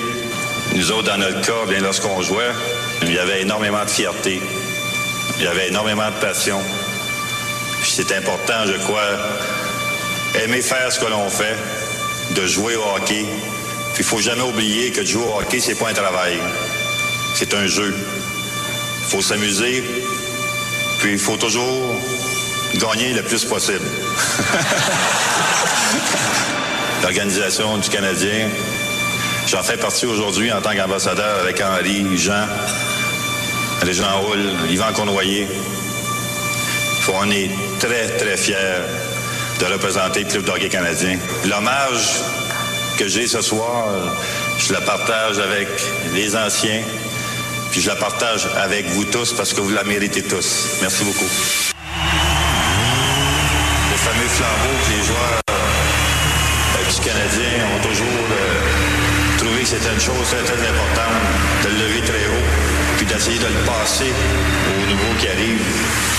Nous autres, dans notre cas, bien lorsqu'on jouait, il y avait énormément de fierté, il y avait énormément de passion. C'est important, je crois, aimer faire ce que l'on fait, de jouer au hockey. Puis il faut jamais oublier que de jouer au hockey, c'est pas un travail. C'est un jeu. Il faut s'amuser. Puis il faut toujours gagner le plus possible. [LAUGHS] L'organisation du Canadien, j'en fais partie aujourd'hui en tant qu'ambassadeur avec Henri, Jean, Jean Roule, Yvan Cournoyer. On est très, très fiers de représenter le Club d'hockey canadien. L'hommage que j'ai ce soir, je le partage avec les anciens, puis je la partage avec vous tous parce que vous la méritez tous. Merci beaucoup. Le fameux flambeau que les joueurs euh, du Canadien ont toujours euh, trouvé que c'était une chose très, très importante de le lever très haut, puis d'essayer de le passer aux nouveaux qui arrivent